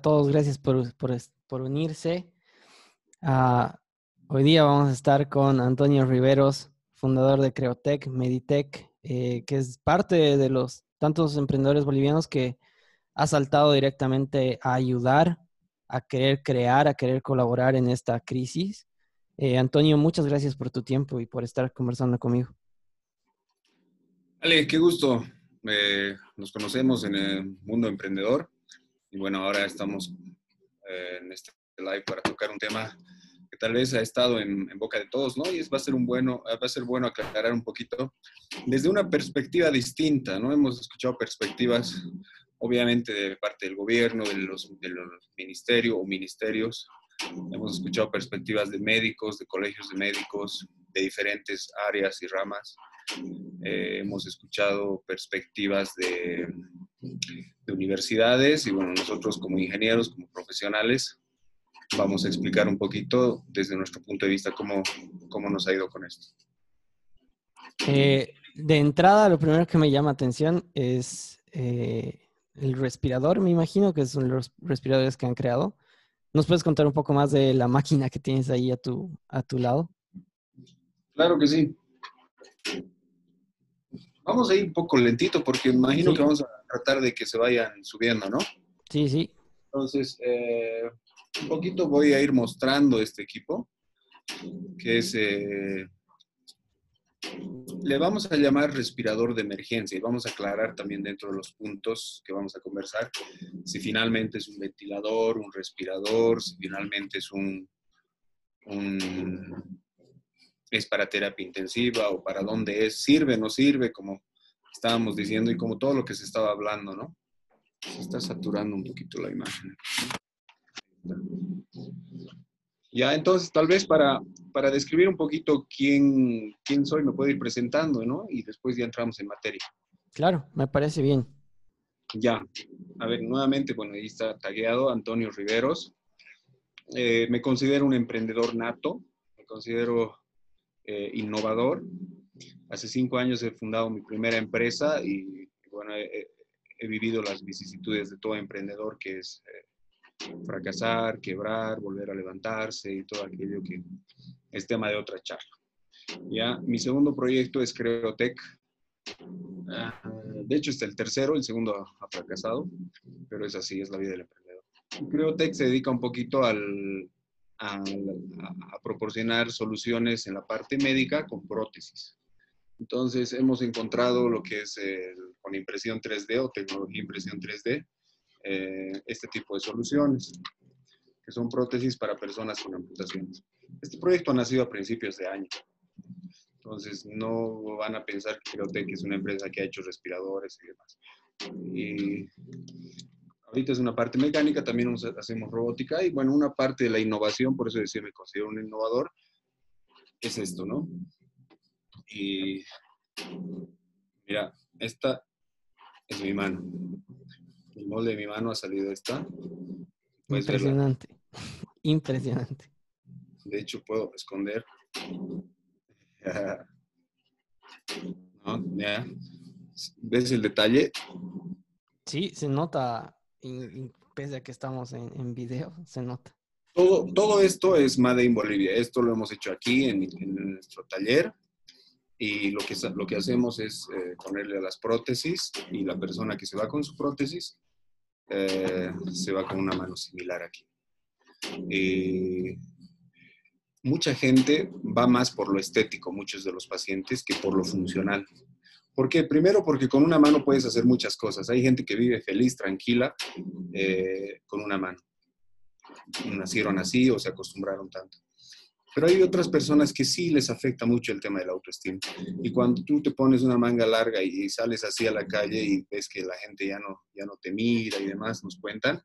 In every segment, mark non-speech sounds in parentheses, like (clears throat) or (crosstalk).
todos, gracias por, por, unirse. Ah, hoy día vamos a estar con Antonio Riveros, fundador de Creotec, Meditec, eh, que es parte de los tantos emprendedores bolivianos que ha saltado directamente a ayudar, a querer crear, a querer colaborar en esta crisis. Eh, Antonio, muchas gracias por tu tiempo y por estar conversando conmigo. Ale, qué gusto. Eh, nos conocemos en el mundo emprendedor y bueno, ahora estamos eh, en este live para tocar un tema que tal vez ha estado en, boca de todos, ¿no? Y es, va, a ser un bueno, va a ser bueno aclarar un poquito desde una perspectiva distinta, ¿no? Hemos escuchado perspectivas, obviamente, de parte del gobierno, de los, de los ministerios o ministerios. Hemos escuchado perspectivas de médicos, de colegios de médicos, de diferentes áreas y ramas. Eh, hemos escuchado perspectivas de, de universidades y bueno, nosotros como ingenieros, como profesionales, vamos a explicar un poquito desde nuestro punto de vista cómo, cómo nos ha ido con esto. Eh, de entrada, lo primero que me llama atención es eh, el respirador, me imagino que son los respiradores que han creado. ¿Nos puedes contar un poco más de la máquina que tienes ahí a tu, a tu lado? Claro que sí. Vamos a ir un poco lentito porque imagino que vamos a tratar de que se vayan subiendo, ¿no? Sí, sí. Entonces, eh, un poquito voy a ir mostrando este equipo, que es, eh, le vamos a llamar respirador de emergencia y vamos a aclarar también dentro de los puntos que vamos a conversar, si finalmente es un ventilador, un respirador, si finalmente es un, un es para terapia intensiva o para dónde es, sirve, no sirve, como estábamos diciendo y como todo lo que se estaba hablando, ¿no? Se está saturando un poquito la imagen. Ya, entonces, tal vez para, para describir un poquito quién, quién soy, me puedo ir presentando, ¿no? Y después ya entramos en materia. Claro, me parece bien. Ya, a ver, nuevamente, bueno, ahí está tagueado Antonio Riveros. Eh, me considero un emprendedor nato, me considero eh, innovador. Hace cinco años he fundado mi primera empresa y bueno, he, vivido las vicisitudes de todo emprendedor que es eh, fracasar, quebrar, volver a levantarse y todo aquello que es tema de otra charla. Ya, mi segundo proyecto es Creotech. Ah, de hecho, es el tercero, el segundo ha fracasado, pero es así, es la vida del emprendedor. Creotech se dedica un poquito al, a, proporcionar soluciones en la parte médica con prótesis. Entonces, hemos encontrado lo que es con impresión 3D o tecnología impresión 3D, eh, este tipo de soluciones, que son prótesis para personas con amputaciones. Este proyecto ha nacido a principios de año. Entonces, no van a pensar que Creotech es una empresa que ha hecho respiradores y demás. Y Ahorita es una parte mecánica, también hacemos robótica y bueno, una parte de la innovación, por eso decía, me considero un innovador, es esto, ¿no? Y mira, esta es mi mano. El molde de mi mano ha salido esta. Impresionante, (laughs) impresionante. De hecho, puedo esconder. (laughs) ¿No? ¿Ves el detalle? Sí, se nota y, pese a que estamos en, video, se nota. Todo, todo esto es Made in Bolivia. Esto lo hemos hecho aquí en, nuestro taller y lo que, lo que hacemos es eh, ponerle las prótesis y la persona que se va con su prótesis eh, se va con una mano similar aquí. mucha gente va más por lo estético, muchos de los pacientes, que por lo funcional. ¿Por qué? Primero porque con una mano puedes hacer muchas cosas. Hay gente que vive feliz, tranquila, eh, con una mano. Nacieron así o se acostumbraron tanto. Pero hay otras personas que sí les afecta mucho el tema de la autoestima. Y cuando tú te pones una manga larga y, sales así a la calle y ves que la gente ya no, ya no te mira y demás, nos cuentan,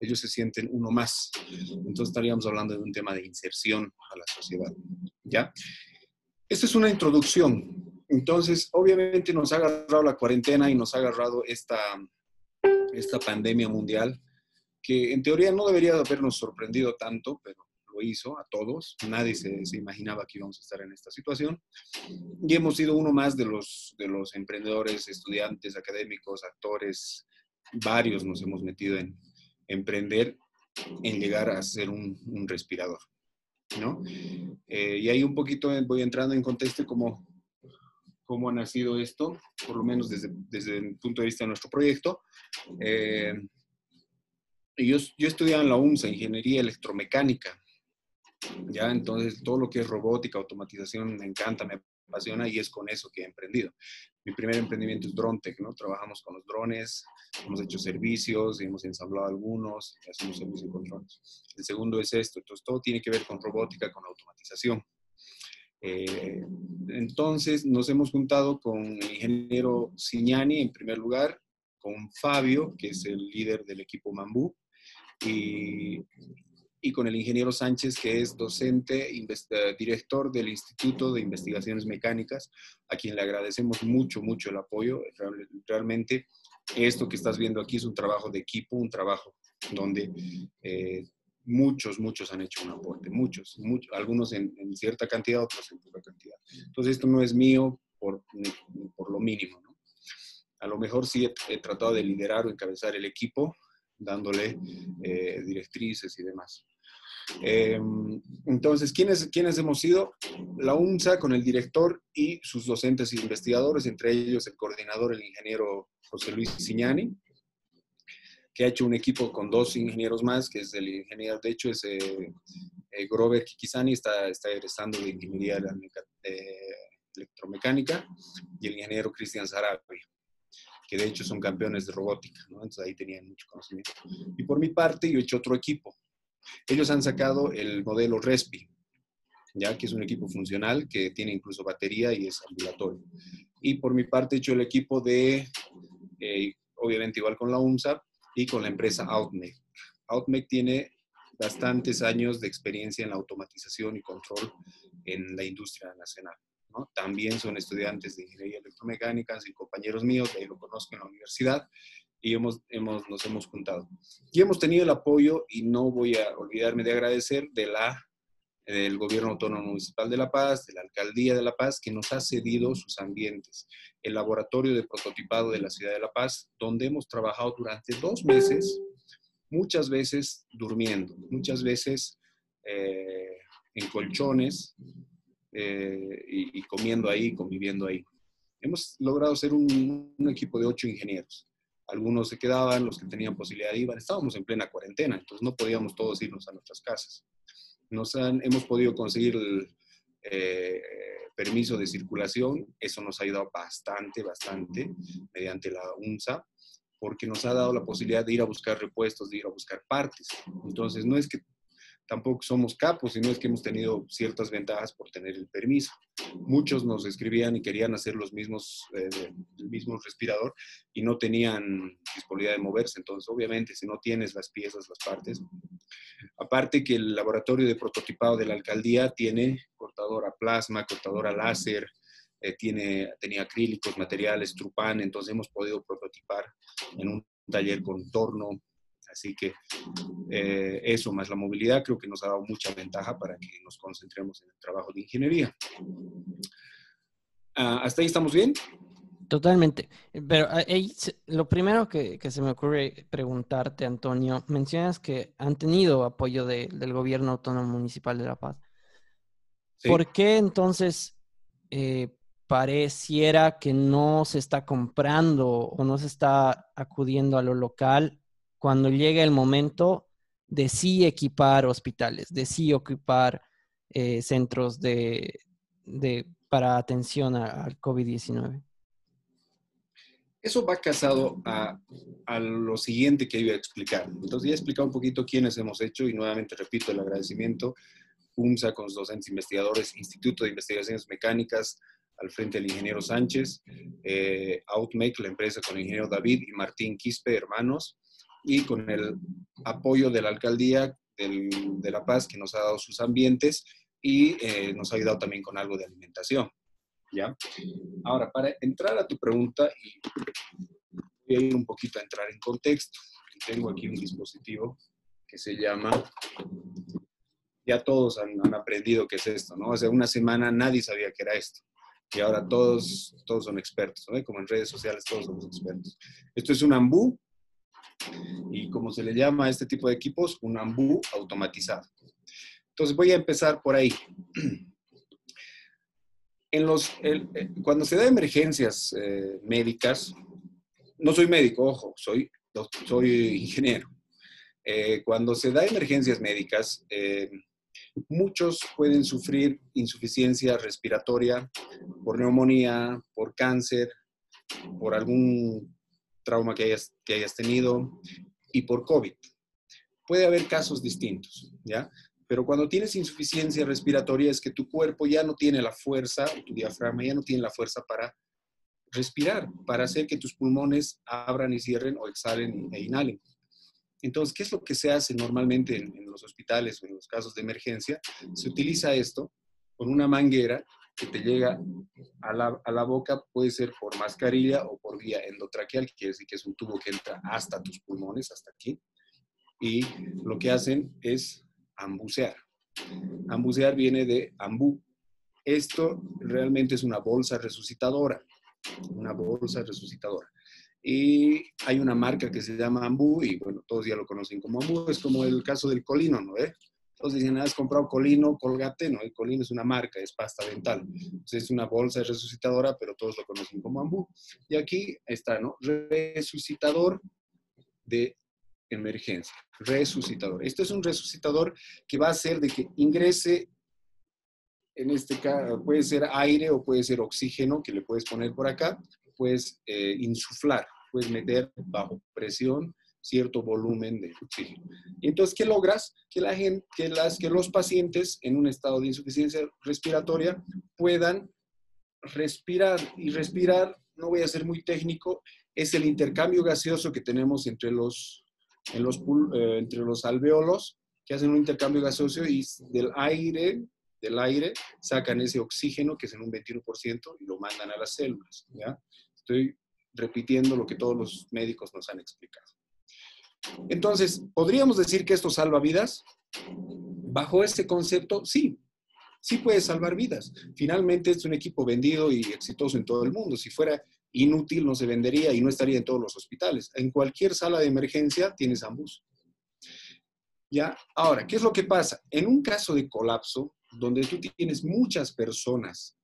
ellos se sienten uno más. Entonces estaríamos hablando de un tema de inserción a la sociedad. ¿Ya? Esta es una introducción. Entonces, obviamente nos ha agarrado la cuarentena y nos ha agarrado esta, esta pandemia mundial, que en teoría no debería habernos sorprendido tanto, pero lo hizo a todos. Nadie se, imaginaba que íbamos a estar en esta situación. Y hemos sido uno más de los, de los emprendedores, estudiantes, académicos, actores, varios nos hemos metido en, emprender en llegar a ser un, respirador, ¿no? Eh, y ahí un poquito voy entrando en contexto cómo, cómo ha nacido esto, por lo menos desde, desde el punto de vista de nuestro proyecto. Eh, yo, yo estudiaba en la UMSA, Ingeniería Electromecánica, ¿ya? Entonces, todo lo que es robótica, automatización, me encanta, me apasiona y es con eso que he emprendido. Mi primer emprendimiento es DroneTech, ¿no? Trabajamos con los drones, hemos hecho servicios, hemos ensamblado algunos, hacemos servicios de control. El segundo es esto, entonces todo tiene que ver con robótica, con automatización. Eh, entonces nos hemos juntado con el ingeniero Signani en primer lugar, con Fabio, que es el líder del equipo Mambú, y, y con el ingeniero Sánchez, que es docente, director del Instituto de Investigaciones Mecánicas, a quien le agradecemos mucho, mucho el apoyo. Realmente esto que estás viendo aquí es un trabajo de equipo, un trabajo donde eh, muchos, muchos han hecho un aporte, muchos, muchos algunos en, cierta cantidad, otros en poca cantidad. Entonces esto no es mío por, por lo mínimo. A lo mejor sí he, tratado de liderar o encabezar el equipo, dándole eh, directrices y demás. Em, entonces, ¿quiénes, ¿quiénes hemos sido? La UNSA con el director y sus docentes e investigadores, entre ellos el coordinador, el ingeniero José Luis Signani, que ha hecho un equipo con dos ingenieros más, que es el ingeniero, de hecho, es eh, eh, Grover Kikizani, está, está egresando de ingeniería electromecánica, y el ingeniero Cristian Sarabia que de hecho son campeones de robótica, ¿no? Entonces ahí tenían mucho conocimiento. Y por mi parte, yo he hecho otro equipo, ellos han sacado el modelo RESPI, ya que es un equipo funcional que tiene incluso batería y es ambulatorio. Y por mi parte he hecho el equipo de, eh, obviamente igual con la UMSA y con la empresa Outmec. Outmec tiene bastantes años de experiencia en la automatización y control en la industria nacional. También son estudiantes de ingeniería electromecánica, y compañeros míos, de ahí lo conozco en la universidad, y hemos, hemos, nos hemos juntado. Y hemos tenido el apoyo, y no voy a olvidarme de agradecer, de la, del Gobierno Autónomo Municipal de La Paz, de la Alcaldía de La Paz, que nos ha cedido sus ambientes. El laboratorio de prototipado de la ciudad de La Paz, donde hemos trabajado durante dos meses, muchas veces durmiendo, muchas veces eh, en colchones eh, y, comiendo ahí, conviviendo ahí. Hemos logrado ser un, un equipo de ocho ingenieros algunos se quedaban, los que tenían posibilidad iban. Estábamos en plena cuarentena, entonces no podíamos todos irnos a nuestras casas. Nos han, hemos podido conseguir el eh, permiso de circulación, eso nos ha ayudado bastante, bastante, mediante la UNSA, porque nos ha dado la posibilidad de ir a buscar repuestos, de ir a buscar partes. Entonces, no es que tampoco somos capos, sino es que hemos tenido ciertas ventajas por tener el permiso. Muchos nos escribían y querían hacer los mismos, eh, el mismo respirador y no tenían disponibilidad de moverse. Entonces, obviamente, si no tienes las piezas, las partes. Aparte que el laboratorio de prototipado de la alcaldía tiene cortadora plasma, cortadora láser, eh, tiene, tenía acrílicos, materiales, trupán, entonces hemos podido prototipar en un taller con torno, Así que eh, eso más la movilidad creo que nos ha dado mucha ventaja para que nos concentremos en el trabajo de ingeniería. Ah, ¿Hasta ahí estamos bien? Totalmente. Pero ah, lo primero que, se me ocurre preguntarte, Antonio, mencionas que han tenido apoyo del gobierno autónomo municipal de La Paz. ¿Por qué entonces eh, pareciera que no se está comprando o no se está acudiendo a lo local cuando llegue el momento de sí equipar hospitales, de sí equipar eh, centros de, para atención al COVID-19. Eso va casado a, lo siguiente que iba a explicar. Entonces, ya he explicado un poquito quiénes hemos hecho y nuevamente repito el agradecimiento. UMSA con los docentes investigadores, Instituto de Investigaciones Mecánicas, al frente del ingeniero Sánchez, eh, Outmake, la empresa con el ingeniero David y Martín Quispe, hermanos, y con el apoyo de la alcaldía de La Paz, que nos ha dado sus ambientes y eh, nos ha ayudado también con algo de alimentación. ¿Ya? Ahora, para entrar a tu pregunta, y voy a ir un poquito a entrar en contexto. Tengo aquí un dispositivo que se llama, ya todos han, aprendido qué es esto, ¿no? Hace una semana nadie sabía qué era esto y ahora todos, todos son expertos, ¿no? Como en redes sociales todos somos expertos. Esto es un ambú Y como se le llama a este tipo de equipos, un AMBU automatizado. Entonces voy a empezar por ahí. En los, eh, cuando se da emergencias eh, médicas, no soy médico, ojo, soy, soy ingeniero. Eh, cuando se da emergencias médicas, muchos pueden sufrir insuficiencia respiratoria por neumonía, por cáncer, por algún trauma que hayas, que hayas tenido y por COVID. Puede haber casos distintos, ¿ya? Pero cuando tienes insuficiencia respiratoria es que tu cuerpo ya no tiene la fuerza, tu diafragma ya no tiene la fuerza para respirar, para hacer que tus pulmones abran y cierren o exhalen e inhalen. Entonces, ¿qué es lo que se hace normalmente en, los hospitales o en los casos de emergencia? Se utiliza esto con una manguera que te llega a la, a la, boca, puede ser por mascarilla o por vía endotraqueal, que quiere decir que es un tubo que entra hasta tus pulmones, hasta aquí. Y lo que hacen es ambucear. Ambucear viene de ambú. Esto realmente es una bolsa resucitadora, una bolsa resucitadora. Y hay una marca que se llama Ambú y bueno, todos ya lo conocen como Ambú, es como el caso del colino, ¿no? Eh? Todos dicen, has comprado colino, colgate, ¿no? El colino es una marca, es pasta dental. Entonces es una bolsa resucitadora, pero todos lo conocen como Ambú. Y aquí está, ¿no? Resucitador de emergencia, resucitador. Este es un resucitador que va a hacer de que ingrese, en este caso, puede ser aire o puede ser oxígeno que le puedes poner por acá, puedes eh, insuflar, puedes meter bajo presión cierto volumen de oxígeno. Y entonces, ¿qué logras? Que, la gente, que, las, que los pacientes en un estado de insuficiencia respiratoria puedan respirar. Y respirar, no voy a ser muy técnico, es el intercambio gaseoso que tenemos entre los los, eh, entre los alveolos que hacen un intercambio gaseoso y del aire, del aire sacan ese oxígeno que es en un 21% y lo mandan a las células. ¿ya? Estoy repitiendo lo que todos los médicos nos han explicado. Entonces, ¿podríamos decir que esto salva vidas? Bajo este concepto, sí, sí puede salvar vidas. Finalmente es un equipo vendido y exitoso en todo el mundo. Si fuera inútil, no se vendería y no estaría en todos los hospitales. En cualquier sala de emergencia tienes ambos. ¿Ya? Ahora, ¿qué es lo que pasa? En un caso de colapso, donde tú tienes muchas personas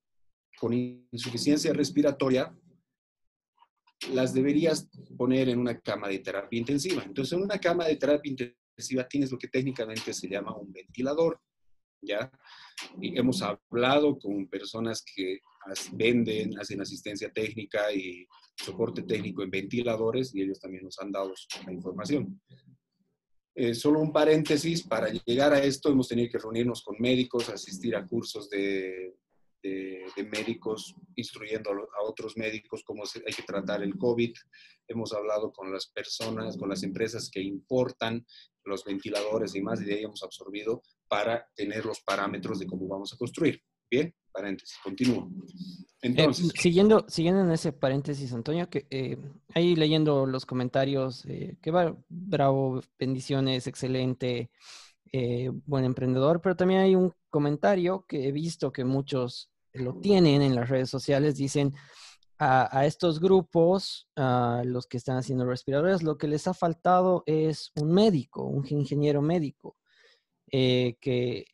con insuficiencia respiratoria, las deberías poner en una cama de terapia intensiva. Entonces, en una cama de terapia intensiva tienes lo que técnicamente se llama un ventilador. ¿Ya? Hemos hablado con personas que venden, hacen asistencia técnica y soporte técnico en ventiladores y ellos también nos han dado la información. Eh, solo un paréntesis, para llegar a esto hemos tenido que reunirnos con médicos, asistir a cursos de, de, médicos instruyendo a otros médicos cómo hay que tratar el COVID. Hemos hablado con las personas, con las empresas que importan los ventiladores y más, y de ahí hemos absorbido para tener los parámetros de cómo vamos a construir. Bien, paréntesis, continúo. Eh, Entonces, siguiendo, siguiendo en ese paréntesis, Antonio, que eh, ahí leyendo los comentarios, eh, que va bravo, bendiciones, excelente, buen emprendedor, pero también hay un comentario que he visto que muchos lo tienen en las redes sociales, dicen a, a estos grupos, a los que están haciendo respiradores, lo que les ha faltado es un médico, un ingeniero médico. que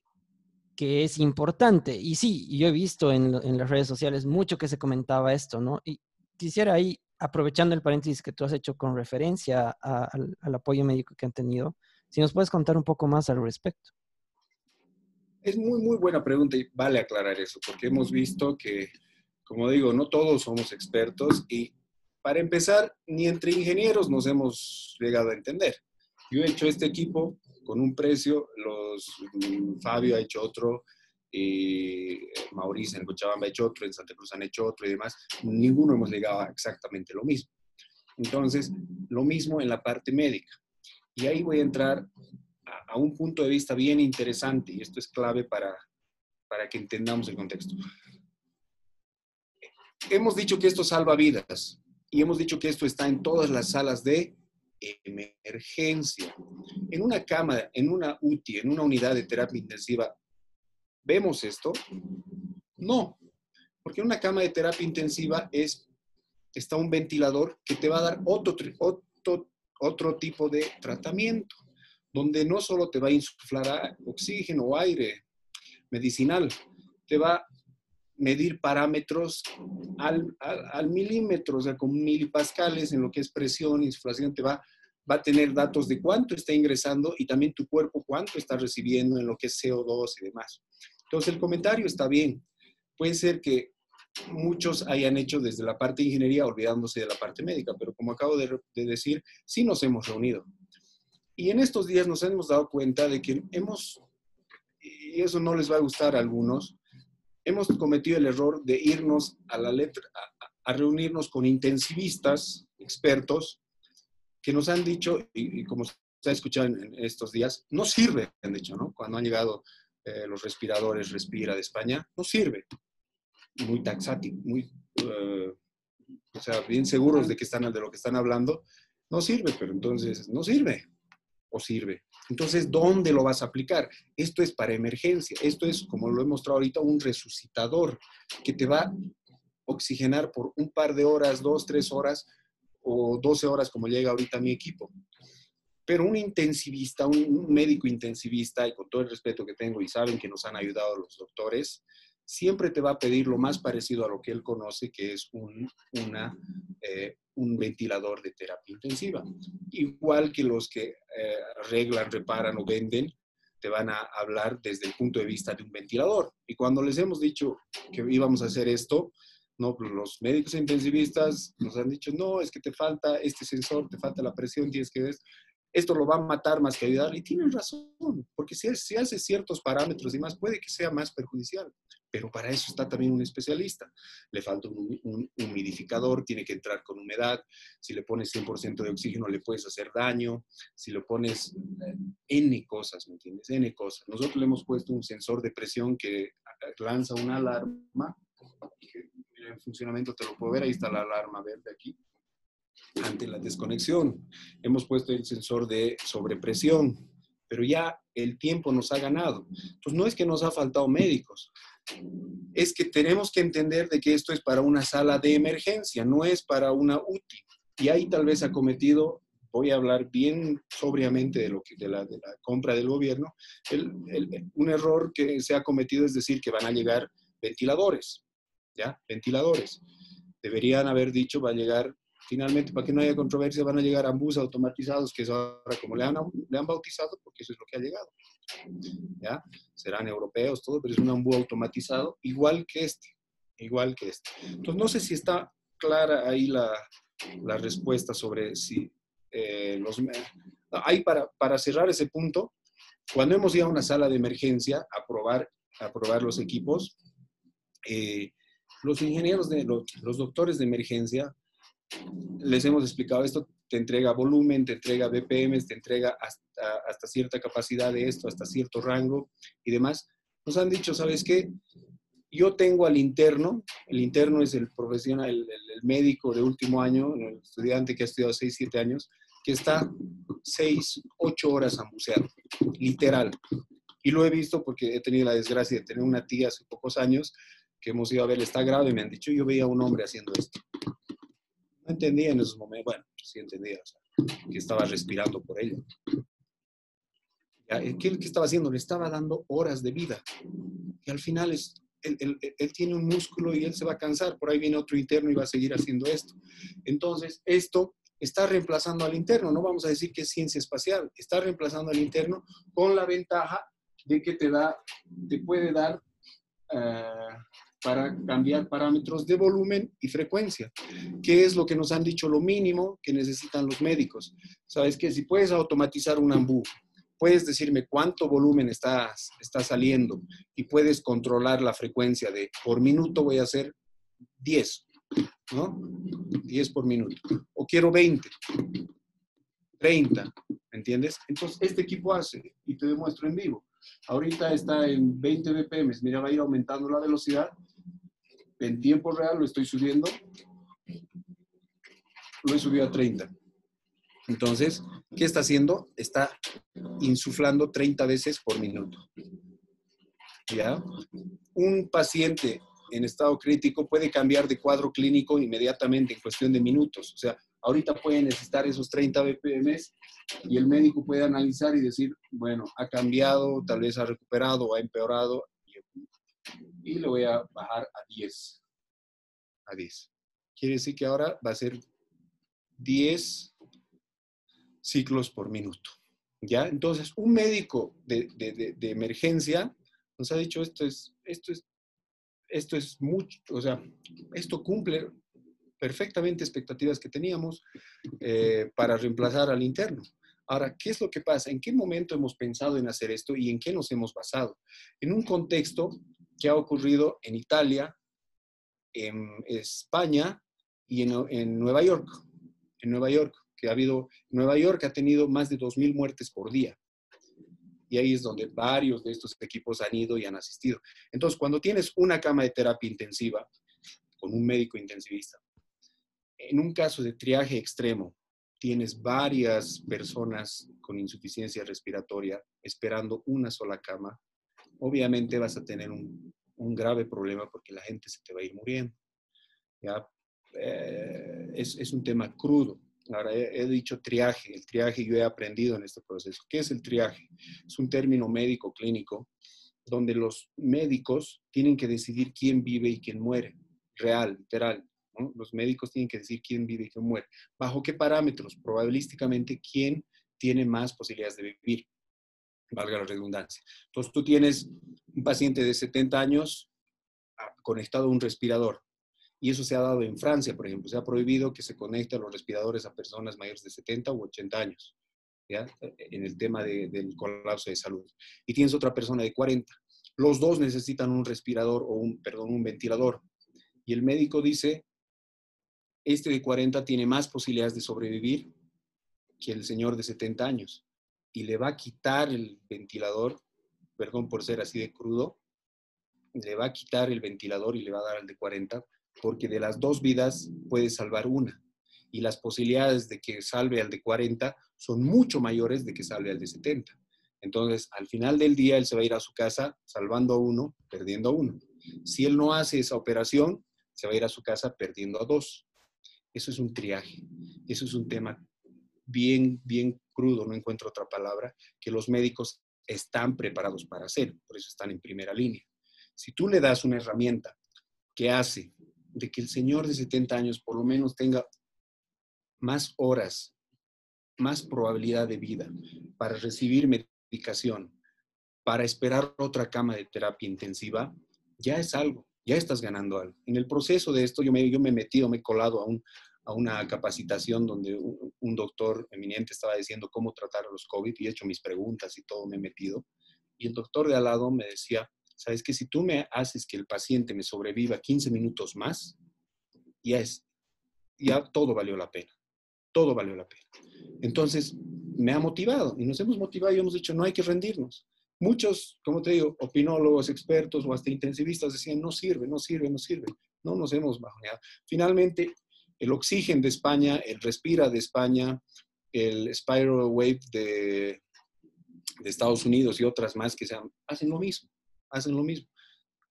que es importante. Y sí, yo he visto en, las redes sociales mucho que se comentaba esto, ¿no? Y quisiera ahí, aprovechando el paréntesis que tú has hecho con referencia al, apoyo médico que han tenido, si nos puedes contar un poco más al respecto. Es muy, muy buena pregunta y vale aclarar eso, porque hemos visto que, como digo, no todos somos expertos y para empezar, ni entre ingenieros nos hemos llegado a entender. Yo he hecho este equipo con un precio, los, mm, Fabio ha hecho otro, y Mauricio en Cochabamba ha hecho otro, en Santa Cruz han hecho otro y demás. Ninguno hemos llegado a exactamente lo mismo. Entonces, lo mismo en la parte médica. Y ahí voy a entrar a, a un punto de vista bien interesante, y esto es clave para, para que entendamos el contexto. Hemos dicho que esto salva vidas y hemos dicho que esto está en todas las salas de emergencia. En una cama, en una UTI, en una unidad de terapia intensiva, ¿vemos esto? No, porque una cama de terapia intensiva es, está un ventilador que te va a dar otro, otro, otro tipo de tratamiento, donde no solo te va a insuflar oxígeno o aire medicinal, te va medir parámetros al, al, milímetro, o sea, con milipascales en lo que es presión, insuflación, te va, va a tener datos de cuánto está ingresando y también tu cuerpo cuánto está recibiendo en lo que es CO2 y demás. Entonces, el comentario está bien. Puede ser que muchos hayan hecho desde la parte de ingeniería olvidándose de la parte médica, pero como acabo de, decir, sí nos hemos reunido. Y en estos días nos hemos dado cuenta de que hemos, y eso no les va a gustar a algunos, hemos cometido el error de irnos a la letra, a, reunirnos con intensivistas, expertos, que nos han dicho, y, como se ha escuchado en, estos días, no sirve, han dicho, ¿no? Cuando han llegado eh, los respiradores Respira de España, no sirve muy taxático, muy, eh, o sea, bien seguros de, que están, de lo que están hablando, no sirve, pero entonces no sirve o sirve. Entonces, ¿dónde lo vas a aplicar? Esto es para emergencia, esto es, como lo he mostrado ahorita, un resucitador que te va a oxigenar por un par de horas, dos, tres horas o doce horas como llega ahorita mi equipo. Pero un intensivista, un médico intensivista, y con todo el respeto que tengo y saben que nos han ayudado los doctores, siempre te va a pedir lo más parecido a lo que él conoce, que es un, una, eh, un ventilador de terapia intensiva. Igual que los que eh, arreglan, reparan o venden, te van a hablar desde el punto de vista de un ventilador. Y cuando les hemos dicho que íbamos a hacer esto, no, pues los médicos intensivistas nos han dicho, no, es que te falta este sensor, te falta la presión, tienes que esto lo va a matar más que ayudar. Y tienen razón, porque si, si hace ciertos parámetros y más, puede que sea más perjudicial. Pero para eso está también un especialista. Le falta un, humidificador, tiene que entrar con humedad. Si le pones 100% de oxígeno, le puedes hacer daño. Si le pones eh, N cosas, ¿me entiendes? N cosas. Nosotros le hemos puesto un sensor de presión que lanza una alarma. en funcionamiento te lo puedo ver, ahí está la alarma verde aquí ante la desconexión. Hemos puesto el sensor de sobrepresión, pero ya el tiempo nos ha ganado. Entonces, no es que nos ha faltado médicos, es que tenemos que entender de que esto es para una sala de emergencia, no es para una UTI. Y ahí tal vez ha cometido, voy a hablar bien sobriamente de, lo que, de, la, compra del gobierno, un error que se ha cometido es decir que van a llegar ventiladores, ¿ya? Ventiladores. Deberían haber dicho va a llegar finalmente, para que no haya controversia, van a llegar ambos automatizados, que es ahora como le han, le han bautizado, porque eso es lo que ha llegado. ¿Ya? Serán europeos, todo, pero es un ambú automatizado, igual que este, igual que este. Entonces, no sé si está clara ahí la, la respuesta sobre si eh, los... ahí para, para cerrar ese punto, cuando hemos ido a una sala de emergencia a probar, a probar los equipos, eh, los ingenieros, de, los, los, doctores de emergencia les hemos explicado esto, te entrega volumen, te entrega BPM, te entrega hasta, hasta cierta capacidad de esto, hasta cierto rango y demás. Nos han dicho, ¿sabes qué? Yo tengo al interno, el interno es el profesional, el, médico de último año, el estudiante que ha estudiado 6, 7 años, que está 6, 8 horas a bucear, literal. Y lo he visto porque he tenido la desgracia de tener una tía hace pocos años que hemos ido a ver, está grave, me han dicho, yo veía a un hombre haciendo esto. No entendía en esos momentos, bueno, sí entendía, que estaba respirando por ella. ¿Qué, ¿Qué estaba haciendo? Le estaba dando horas de vida. Y al final es, él, él, tiene un músculo y él se va a cansar. Por ahí viene otro interno y va a seguir haciendo esto. Entonces, esto está reemplazando al interno. No vamos a decir que es ciencia espacial. Está reemplazando al interno con la ventaja de que te da, te puede dar uh, para cambiar parámetros de volumen y frecuencia, que es lo que nos han dicho lo mínimo que necesitan los médicos. Sabes que si puedes automatizar un ambú, puedes decirme cuánto volumen está, está saliendo y puedes controlar la frecuencia de por minuto voy a hacer 10, ¿no? 10 por minuto. O quiero 20, 30, ¿me entiendes? Entonces, este equipo hace, y te demuestro en vivo, ahorita está en 20 BPM, mira, va a ir aumentando la velocidad en tiempo real lo estoy subiendo, lo he subido a 30. Entonces, ¿qué está haciendo? Está insuflando 30 veces por minuto. ¿Ya? Un paciente en estado crítico puede cambiar de cuadro clínico inmediatamente en cuestión de minutos. O sea, ahorita puede necesitar esos 30 BPM y el médico puede analizar y decir, bueno, ha cambiado, tal vez ha recuperado ha empeorado y le voy a bajar a 10. A 10. Quiere decir que ahora va a ser 10 ciclos por minuto. ¿Ya? Entonces, un médico de, de, emergencia nos ha dicho esto es, esto es, esto es mucho, o sea, esto cumple perfectamente expectativas que teníamos eh, para reemplazar al interno. Ahora, ¿qué es lo que pasa? ¿En qué momento hemos pensado en hacer esto y en qué nos hemos basado? En un contexto que ha ocurrido en Italia, en España y en, en Nueva York. En Nueva York, que ha habido, Nueva York ha tenido más de 2.000 muertes por día. Y ahí es donde varios de estos equipos han ido y han asistido. Entonces, cuando tienes una cama de terapia intensiva con un médico intensivista, en un caso de triaje extremo, tienes varias personas con insuficiencia respiratoria esperando una sola cama, obviamente vas a tener un, grave problema porque la gente se te va a ir muriendo. ¿ya? Eh, es, un tema crudo. Ahora, he, he, dicho triaje. El triaje yo he aprendido en este proceso. ¿Qué es el triaje? Es un término médico clínico donde los médicos tienen que decidir quién vive y quién muere. Real, literal. Los médicos tienen que decir quién vive y quién muere. ¿Bajo qué parámetros? Probabilísticamente, quién tiene más posibilidades de vivir, valga la redundancia. Entonces, tú tienes un paciente de 70 años ah, conectado a un respirador. Y eso se ha dado en Francia, por ejemplo. Se ha prohibido que se conecten los respiradores a personas mayores de 70 u 80 años, ¿ya? En el tema del colapso de salud. Y tienes otra persona de 40. Los dos necesitan un respirador o un, perdón, un ventilador. Y el médico dice, este de 40 tiene más posibilidades de sobrevivir que el señor de 70 años y le va a quitar el ventilador, perdón por ser así de crudo, le va a quitar el ventilador y le va a dar al de 40 porque de las dos vidas puede salvar una y las posibilidades de que salve al de 40 son mucho mayores de que salve al de 70. Entonces, al final del día, él se va a ir a su casa salvando a uno, perdiendo a uno. Si él no hace esa operación, se va a ir a su casa perdiendo a dos. Eso es un triaje. Eso es un tema bien, bien crudo, no encuentro otra palabra, que los médicos están preparados para hacer, por eso están en primera línea. Si tú le das una herramienta que hace de que el señor de 70 años por lo menos tenga más horas, más probabilidad de vida para recibir medicación, para esperar otra cama de terapia intensiva, ya es algo ya estás ganando algo. En el proceso de esto yo me, yo me he metido, me he colado a, un, a una capacitación donde un, doctor eminente estaba diciendo cómo tratar a los COVID y he hecho mis preguntas y todo me he metido. Y el doctor de al lado me decía, sabes que si tú me haces que el paciente me sobreviva 15 minutos más, ya es, ya todo valió la pena, todo valió la pena. Entonces, me ha motivado y nos hemos motivado y hemos dicho, no hay que rendirnos. Muchos, como te digo, opinólogos, expertos o hasta intensivistas decían, no sirve, no sirve, no sirve. No nos hemos bajoneado. Finalmente, el oxígeno de España, el Respira de España, el Spiral Wave de, de Estados Unidos y otras más que sean, hacen lo mismo, hacen lo mismo.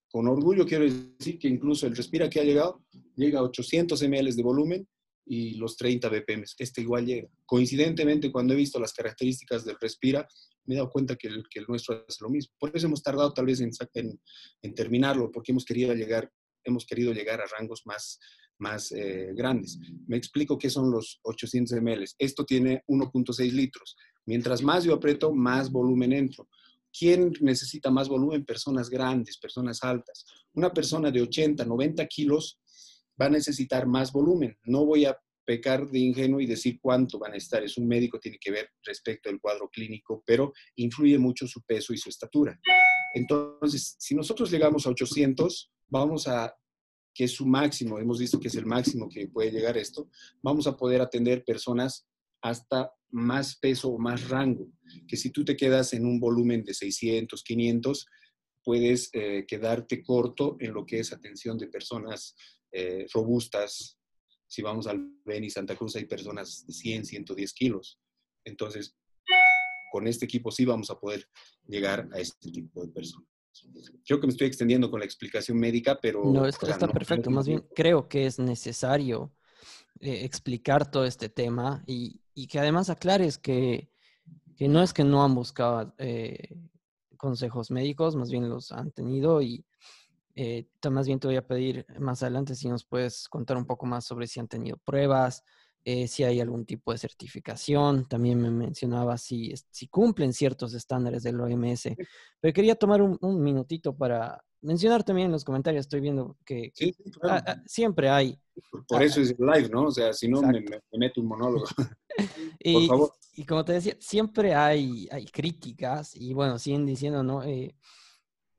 Con orgullo quiero decir que incluso el Respira que ha llegado llega a 800 ml de volumen y los 30 BPM. Este igual llega. Coincidentemente, cuando he visto las características del Respira, me he dado cuenta que el, que el nuestro hace lo mismo. Por eso hemos tardado tal vez en, en, terminarlo, porque hemos querido llegar, hemos querido llegar a rangos más, más eh, grandes. Me explico qué son los 800 ml. Esto tiene 1.6 litros. Mientras más yo aprieto, más volumen entro. ¿Quién necesita más volumen? Personas grandes, personas altas. Una persona de 80, 90 kilos va a necesitar más volumen. No voy a pecar de ingenuo y decir cuánto van a estar. Es un médico, tiene que ver respecto al cuadro clínico, pero influye mucho su peso y su estatura. Entonces, si nosotros llegamos a 800, vamos a, que es su máximo, hemos visto que es el máximo que puede llegar esto, vamos a poder atender personas hasta más peso o más rango, que si tú te quedas en un volumen de 600, 500, puedes eh, quedarte corto en lo que es atención de personas eh, robustas, si vamos al Beni Santa Cruz hay personas de 100, 110 kilos. Entonces, con este equipo sí vamos a poder llegar a este tipo de personas. Creo que me estoy extendiendo con la explicación médica, pero... No, está, está perfecto. Más bien, creo que es necesario eh, explicar todo este tema y, que además aclares que, que, no es que no han buscado eh, consejos médicos, más bien los han tenido y eh, más bien te voy a pedir más adelante si nos puedes contar un poco más sobre si han tenido pruebas, eh, si hay algún tipo de certificación. También me mencionaba si, si cumplen ciertos estándares del OMS. Pero quería tomar un, minutito para mencionar también en los comentarios. Estoy viendo que, siempre hay. Por, eso es live, ¿no? O sea, si no me, meto un monólogo. (laughs) (laughs) y, por favor. Y, como te decía, siempre hay, hay críticas y bueno, siguen diciendo, ¿no? Eh,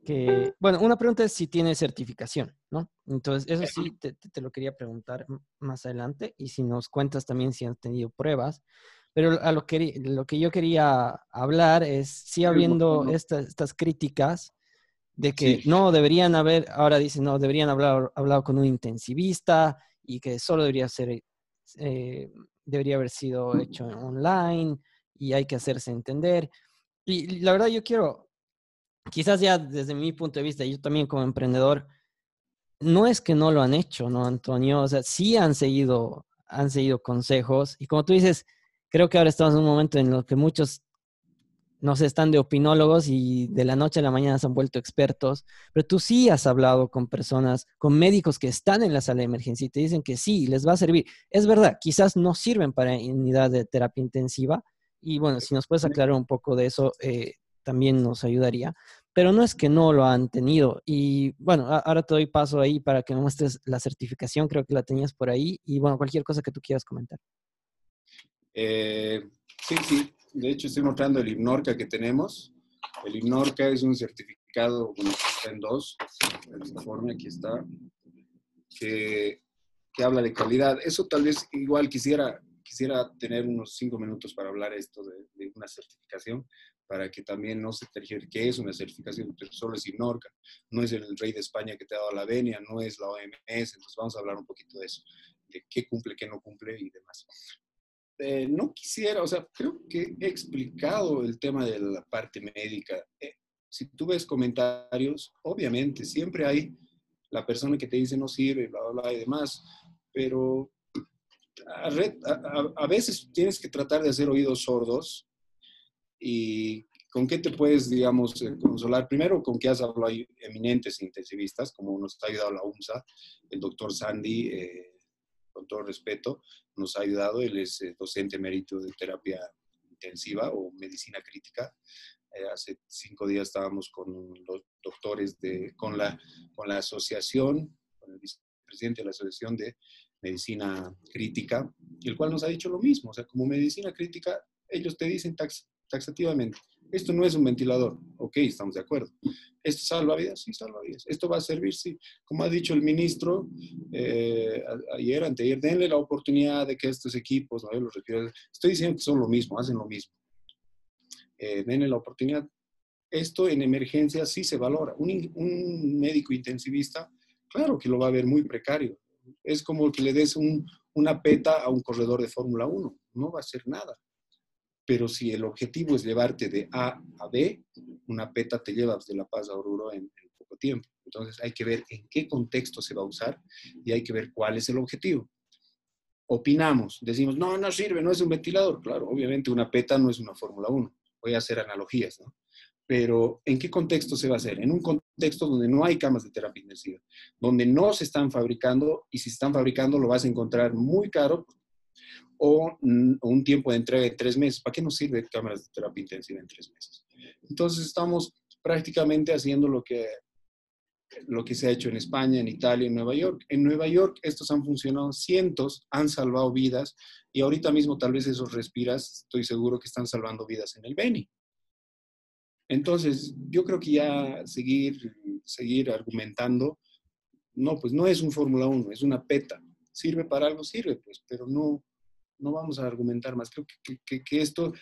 que, bueno, una pregunta es si tiene certificación, ¿no? Entonces, eso sí, te, lo quería preguntar más adelante y si nos cuentas también si han tenido pruebas. Pero a lo que, lo que yo quería hablar es, si habiendo estas críticas de que no deberían haber, ahora dicen, no, deberían haber hablado con un intensivista y que solo debería ser, eh, debería haber sido hecho online y hay que hacerse entender. Y la verdad yo quiero quizás ya desde mi punto de vista, yo también como emprendedor, no es que no lo han hecho, ¿no, Antonio? O sea, sí han seguido, han seguido consejos. Y como tú dices, creo que ahora estamos en un momento en el que muchos no sé, están de opinólogos y de la noche a la mañana se han vuelto expertos, pero tú sí has hablado con personas, con médicos que están en la sala de emergencia y te dicen que sí, les va a servir. Es verdad, quizás no sirven para unidad de terapia intensiva. Y bueno, si nos puedes aclarar un poco de eso, eh, también nos ayudaría pero no es que no lo han tenido. Y bueno, ahora te doy paso ahí para que me muestres la certificación, creo que la tenías por ahí, y bueno, cualquier cosa que tú quieras comentar. Eh, sí, sí, de hecho estoy mostrando el IBNORCA que tenemos. El IBNORCA es un certificado, bueno, está en dos, el informe aquí está, que, que habla de calidad. Eso tal vez igual quisiera, quisiera tener unos cinco minutos para hablar esto de, de una certificación, para que también no se tergiverse es una certificación, solo es INORCA, no es el rey de España que te ha dado la venia, no es la OMS, entonces vamos a hablar un poquito de eso, de qué cumple, qué no cumple y demás. Eh, no quisiera, o sea, creo que he explicado el tema de la parte médica. Eh, si tú ves comentarios, obviamente siempre hay la persona que te dice no sirve, bla, bla, bla y demás, pero a, a, a veces tienes que tratar de hacer oídos sordos ¿Y con qué te puedes, digamos, eh, consolar? Primero, con que has hablado eminentes intensivistas, como nos ha ayudado la UMSA, el doctor Sandy, eh, con todo respeto, nos ha ayudado, él es eh, docente mérito de terapia intensiva o medicina crítica. hace cinco días estábamos con los doctores de, con la, con la asociación, con el vicepresidente de la asociación de medicina crítica, el cual nos ha dicho lo mismo, o sea, como medicina crítica, ellos te dicen taxativamente. Esto no es un ventilador. Ok, estamos de acuerdo. ¿Esto salva vidas? Sí, salva vidas. ¿Esto va a servir? Sí. Como ha dicho el ministro eh, ayer, anteayer, denle la oportunidad de que estos equipos, ¿no? los estoy diciendo que son lo mismo, hacen lo mismo. Eh, denle la oportunidad. Esto en emergencia sí se valora. Un, un, médico intensivista, claro que lo va a ver muy precario. Es como que le des un, una peta a un corredor de Fórmula 1. No va a hacer nada pero si el objetivo es llevarte de A a B, una peta te lleva de La Paz a Oruro en, poco tiempo. Entonces hay que ver en qué contexto se va a usar y hay que ver cuál es el objetivo. Opinamos, decimos, no, no sirve, no es un ventilador. Claro, obviamente una peta no es una Fórmula 1. Voy a hacer analogías, ¿no? Pero ¿en qué contexto se va a hacer? En un contexto donde no hay camas de terapia intensiva, donde no se están fabricando y si se están fabricando lo vas a encontrar muy caro o un tiempo de entrega de tres meses. ¿Para qué nos sirve cámaras de terapia intensiva en tres meses? Entonces estamos prácticamente haciendo lo que, lo que se ha hecho en España, en Italia, en Nueva York. En Nueva York estos han funcionado, cientos han salvado vidas y ahorita mismo tal vez esos respiras, estoy seguro que están salvando vidas en el Beni. Entonces, yo creo que ya seguir, seguir argumentando, no, pues no es un Fórmula 1, es una PETA. Sirve para algo, sirve, pues, pero no, no vamos a argumentar más. Creo que, esto,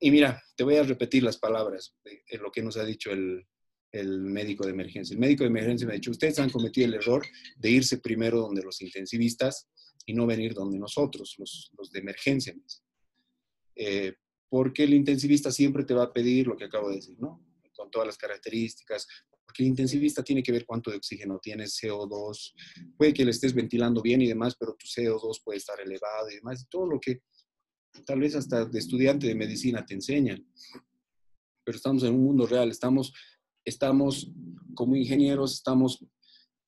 y mira, te voy a repetir las palabras de, lo que nos ha dicho el, médico de emergencia. El médico de emergencia me ha dicho, ustedes han cometido el error de irse primero donde los intensivistas y no venir donde nosotros, los, de emergencia. Eh, porque el intensivista siempre te va a pedir lo que acabo de decir, ¿no? Con todas las características, porque el intensivista tiene que ver cuánto de oxígeno tienes, CO2, puede que le estés ventilando bien y demás, pero tu CO2 puede estar elevado y demás, todo lo que tal vez hasta de estudiante de medicina te enseñan. Pero estamos en un mundo real, estamos, estamos como ingenieros, estamos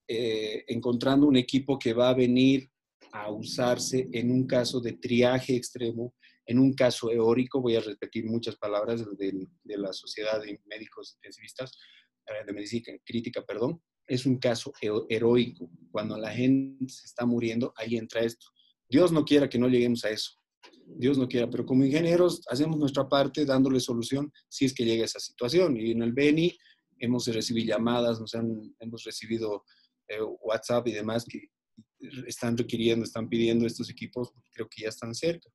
eh, encontrando un equipo que va a venir a usarse en un caso de triaje extremo, en un caso eórico, voy a repetir muchas palabras de, de la Sociedad de Médicos Intensivistas, de Medicina Crítica, perdón, es un caso heroico. Cuando la gente se está muriendo, ahí entra esto. Dios no quiera que no lleguemos a eso. Dios no quiera, pero como ingenieros hacemos nuestra parte dándole solución si es que llega esa situación. Y en el Beni hemos recibido llamadas, nos han, hemos recibido eh, WhatsApp y demás que están requiriendo, están pidiendo estos equipos, creo que ya están cerca.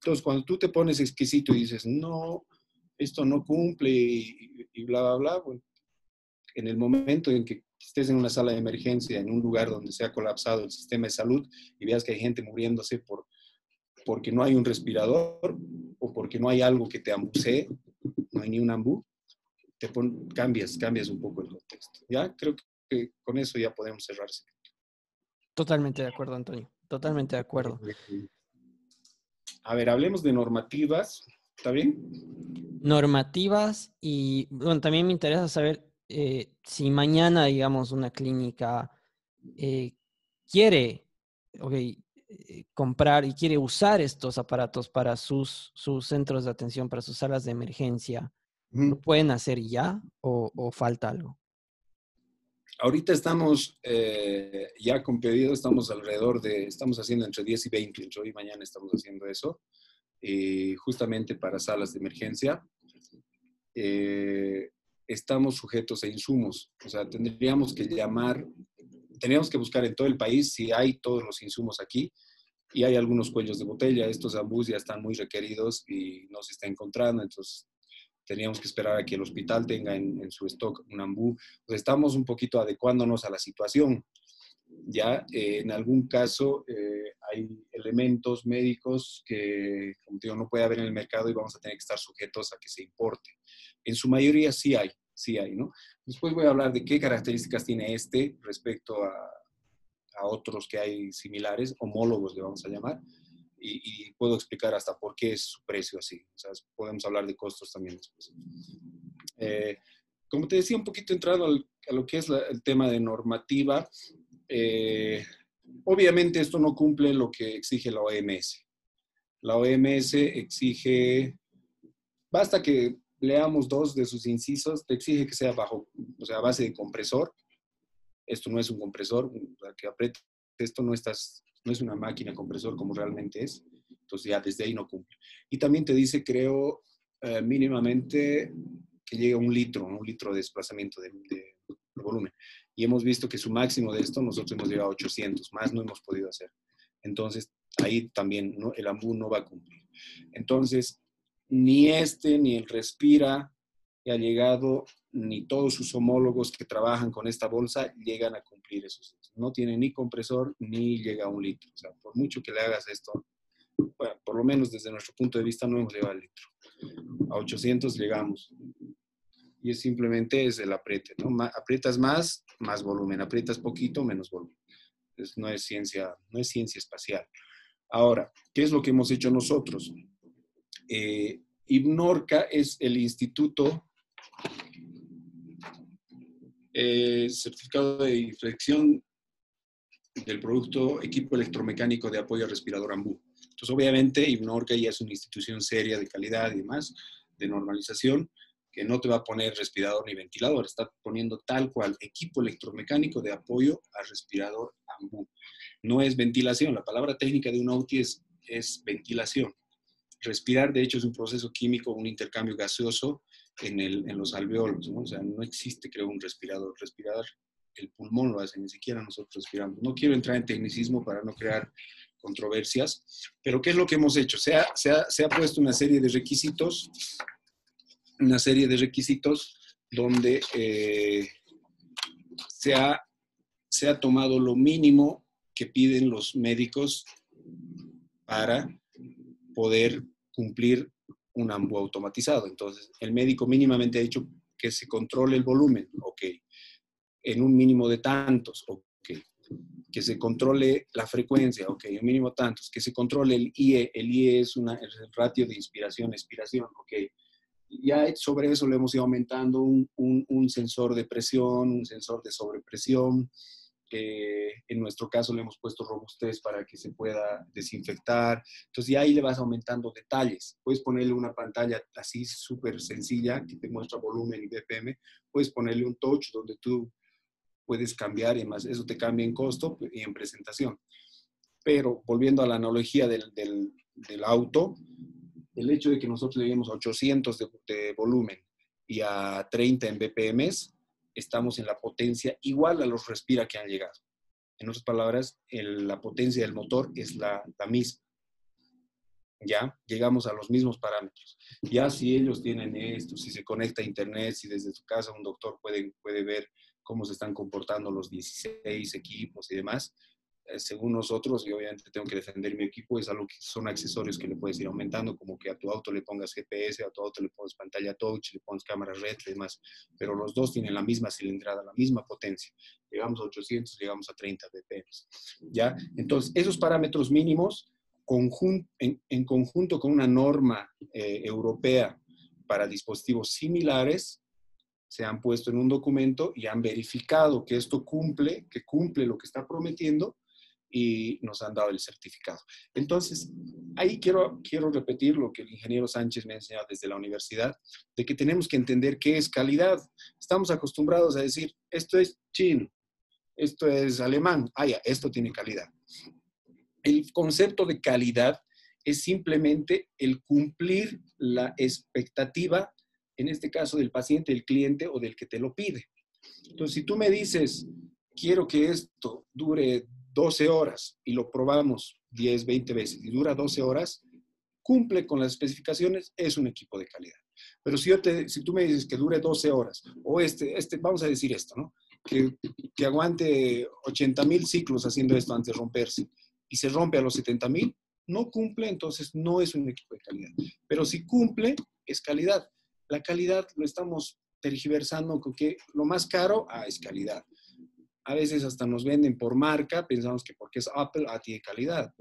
Entonces, cuando tú te pones exquisito y dices, no, esto no cumple y, bla, bla, bla, bueno, en el momento en que estés en una sala de emergencia, en un lugar donde se ha colapsado el sistema de salud y veas que hay gente muriéndose por, porque no hay un respirador o porque no hay algo que te ambusee, no hay ni un ambú, te cambias, cambias un poco el contexto. Ya creo que con eso ya podemos cerrar. Totalmente de acuerdo, Antonio. Totalmente de acuerdo. A ver, hablemos de normativas. ¿Está bien? Normativas y bueno, también me interesa saber eh, si mañana, digamos, una clínica eh, quiere okay, eh, comprar y quiere usar estos aparatos para sus, sus centros de atención, para sus salas de emergencia, ¿lo pueden hacer ya o, falta algo? Ahorita estamos ya con pedido, estamos alrededor de, estamos haciendo entre 10 y 20, entre hoy y mañana estamos haciendo eso, justamente para salas de emergencia estamos sujetos a insumos. O sea, tendríamos que llamar, tendríamos que buscar en todo el país si hay todos los insumos aquí y hay algunos cuellos de botella. Estos ambús ya están muy requeridos y no se está encontrando, entonces teníamos que esperar a que el hospital tenga en, su stock un ambú. Pues estamos un poquito adecuándonos a la situación. Ya eh, en algún caso eh, hay elementos médicos que, como digo, no puede haber en el mercado y vamos a tener que estar sujetos a que se importe. En su mayoría sí hay, sí hay, ¿no? Después voy a hablar de qué características tiene este respecto a, a otros que hay similares, homólogos le vamos a llamar, y, puedo explicar hasta por qué es su precio así. O sea, podemos hablar de costos también después. Eh, como te decía, un poquito entrado a lo que es el tema de normativa, eh, obviamente esto no cumple lo que exige la OMS. La OMS exige, basta que leamos dos de sus incisos, te exige que sea bajo, o sea, a base de compresor. Esto no es un compresor, que apriete, esto no, estás, no es una máquina compresor como realmente es. Entonces ya desde ahí no cumple. Y también te dice, creo, eh, mínimamente que llegue a un litro, un litro de desplazamiento de, volumen. Y hemos visto que su máximo de esto, nosotros hemos llegado a 800, más no hemos podido hacer. Entonces, ahí también ¿no? el AMBU no va a cumplir. Entonces, ni este ni el Respira que ha llegado, ni todos sus homólogos que trabajan con esta bolsa llegan a cumplir esos. No tiene ni compresor ni llega a un litro. O sea, por mucho que le hagas esto, por lo menos desde nuestro punto de vista no hemos llegado al litro. A 800 llegamos. Y es simplemente es el apriete, ¿no? Aprietas más, más volumen. Aprietas poquito, menos volumen. no es ciencia, no es ciencia espacial. Ahora, ¿qué es lo que hemos hecho nosotros? Eh, IBNORCA es el instituto eh, certificado de inflexión del producto equipo electromecánico de apoyo al respirador AMBU. Entonces, obviamente, IBNORCA ya es una institución seria de calidad y demás, de normalización, que no te va a poner respirador ni ventilador, está poniendo tal cual equipo electromecánico de apoyo al respirador AMBU. No es ventilación, la palabra técnica de un OUTI es, es ventilación. Respirar, de hecho, es un proceso químico, un intercambio gaseoso en, el, en los alveolos, ¿no? O sea, no existe, creo, un respirador. Respirar, el pulmón lo hace, ni siquiera nosotros respiramos. No quiero entrar en tecnicismo para no crear controversias, pero ¿qué es lo que hemos hecho? Se ha, se ha, se ha puesto una serie de requisitos, una serie de requisitos donde eh, se, ha, se ha tomado lo mínimo que piden los médicos para poder cumplir un AMBU automatizado. Entonces, el médico mínimamente ha dicho, que se controle el volumen, ok. En un mínimo de tantos, ok. Que se controle la frecuencia, ok, un mínimo tantos. Que se controle el IE, el IE es, una, el ratio de inspiración-expiración, ok. Ya sobre eso le hemos ido aumentando un, un, un sensor de presión, un sensor de sobrepresión, en nuestro caso le hemos puesto robustez para que se pueda desinfectar. Entonces, ya ahí le vas aumentando detalles. Puedes ponerle una pantalla así súper sencilla que te muestra volumen y BPM. Puedes ponerle un touch donde tú puedes cambiar y más eso te cambia en costo y en presentación. Pero volviendo a la analogía del, del, del auto, el hecho de que nosotros le dimos 800 de, de volumen y a 30 en BPMs, estamos en la potencia igual a los respira que han llegado. En otras palabras, la potencia del motor es la, misma. Ya llegamos a los mismos parámetros. Ya si ellos tienen esto, si se conecta a internet, si desde su casa un doctor puede, puede ver cómo se están comportando los 16 equipos y demás, según nosotros, y obviamente tengo que defender mi equipo, es algo que son accesorios que le puedes ir aumentando, como que a tu auto le pongas GPS, a tu auto le pones pantalla touch, le pones cámara red y demás, pero los dos tienen la misma cilindrada, la misma potencia. Llegamos a 800, llegamos a 30 bpm. ¿Ya? Entonces, esos parámetros mínimos, en, conjunto con una norma eh, europea para dispositivos similares, se han puesto en un documento y han verificado que esto cumple, que cumple lo que está prometiendo y nos han dado el certificado. Entonces, ahí quiero, quiero repetir lo que el ingeniero Sánchez me ha enseñado desde la universidad, de que tenemos que entender qué es calidad. Estamos acostumbrados a decir, esto es chino, esto es alemán, ah, ya, esto tiene calidad. El concepto de calidad es simplemente el cumplir la expectativa, en este caso del paciente, del cliente o del que te lo pide. Entonces, si tú me dices, quiero que esto dure 12 horas y lo probamos 10, 20 veces y dura 12 horas, cumple con las especificaciones, es un equipo de calidad. Pero si, yo si tú me dices que dure 12 horas, o este, este vamos a decir esto, ¿no? Que, que aguante 80 mil ciclos haciendo esto antes de romperse y se rompe a los 70 mil, no cumple, entonces no es un equipo de calidad. Pero si cumple, es calidad. La calidad lo estamos tergiversando con que lo más caro ah, es calidad a veces hasta nos venden por marca, pensamos que porque es Apple, ah, tiene calidad.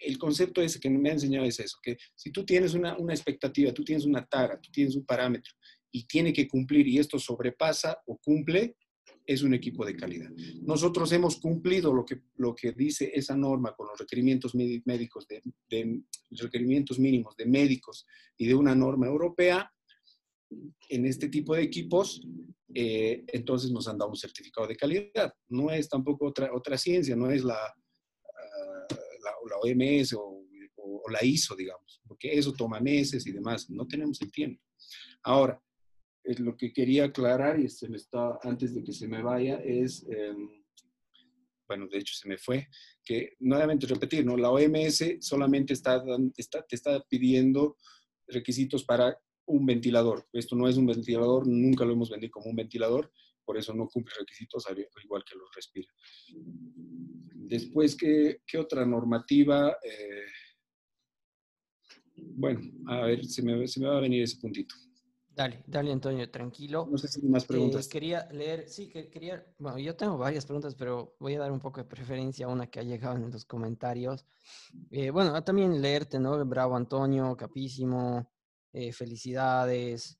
el concepto ese que me ha enseñado es eso, que si tú tienes una, una expectativa, tú tienes una tara, tú tienes un parámetro y tiene que cumplir y esto sobrepasa o cumple, es un equipo de calidad. Nosotros hemos cumplido lo que, lo que dice esa norma con los requerimientos médicos, de, de, requerimientos mínimos de médicos y de una norma europea en este tipo de equipos eh, entonces nos han dado un certificado de calidad. No es tampoco otra, otra ciencia, no es la, ah, la, OMS o, la ISO, digamos, porque eso toma meses y demás. No tenemos el tiempo. Ahora, es lo que quería aclarar y se me está, antes de que se me vaya es, em, bueno, de hecho se me fue, que nuevamente repetir, ¿no? La OMS solamente está, está, te está pidiendo requisitos para un ventilador. Esto no es un ventilador, nunca lo hemos vendido como un ventilador, por eso no cumple requisitos, igual que los respira. Después, ¿qué, qué otra normativa? Eh, bueno, a ver, se me, se me, va a venir ese puntito. Dale, dale, Antonio, tranquilo. No sé si hay más preguntas. Eh, quería leer, sí, que quería, bueno, yo tengo varias preguntas, pero voy a dar un poco de preferencia a una que ha llegado en los comentarios. Eh, bueno, también leerte, ¿no? Bravo, Antonio, capísimo. Eh, felicidades,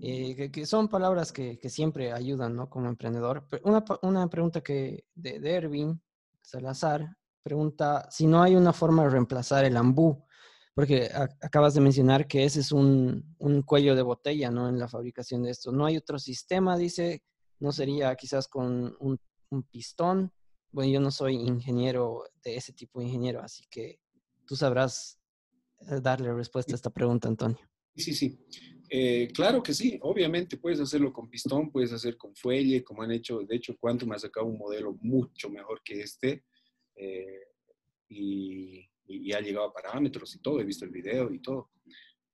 eh, que, son palabras que, siempre ayudan, ¿no? Como emprendedor. Una, una pregunta que de, de, Erwin Salazar pregunta si no hay una forma de reemplazar el ambú, porque acabas de mencionar que ese es un, un, cuello de botella, ¿no? En la fabricación de esto. No hay otro sistema, dice, no sería quizás con un, un pistón. Bueno, yo no soy ingeniero de ese tipo de ingeniero, así que tú sabrás eh, darle respuesta a esta pregunta, Antonio. Sí, sí. Eh, claro que sí, obviamente puedes hacerlo con pistón, puedes hacer con fuelle, como han hecho, de hecho Quantum ha sacado un modelo mucho mejor que este eh, y, ha llegado a parámetros y todo, he visto el video y todo.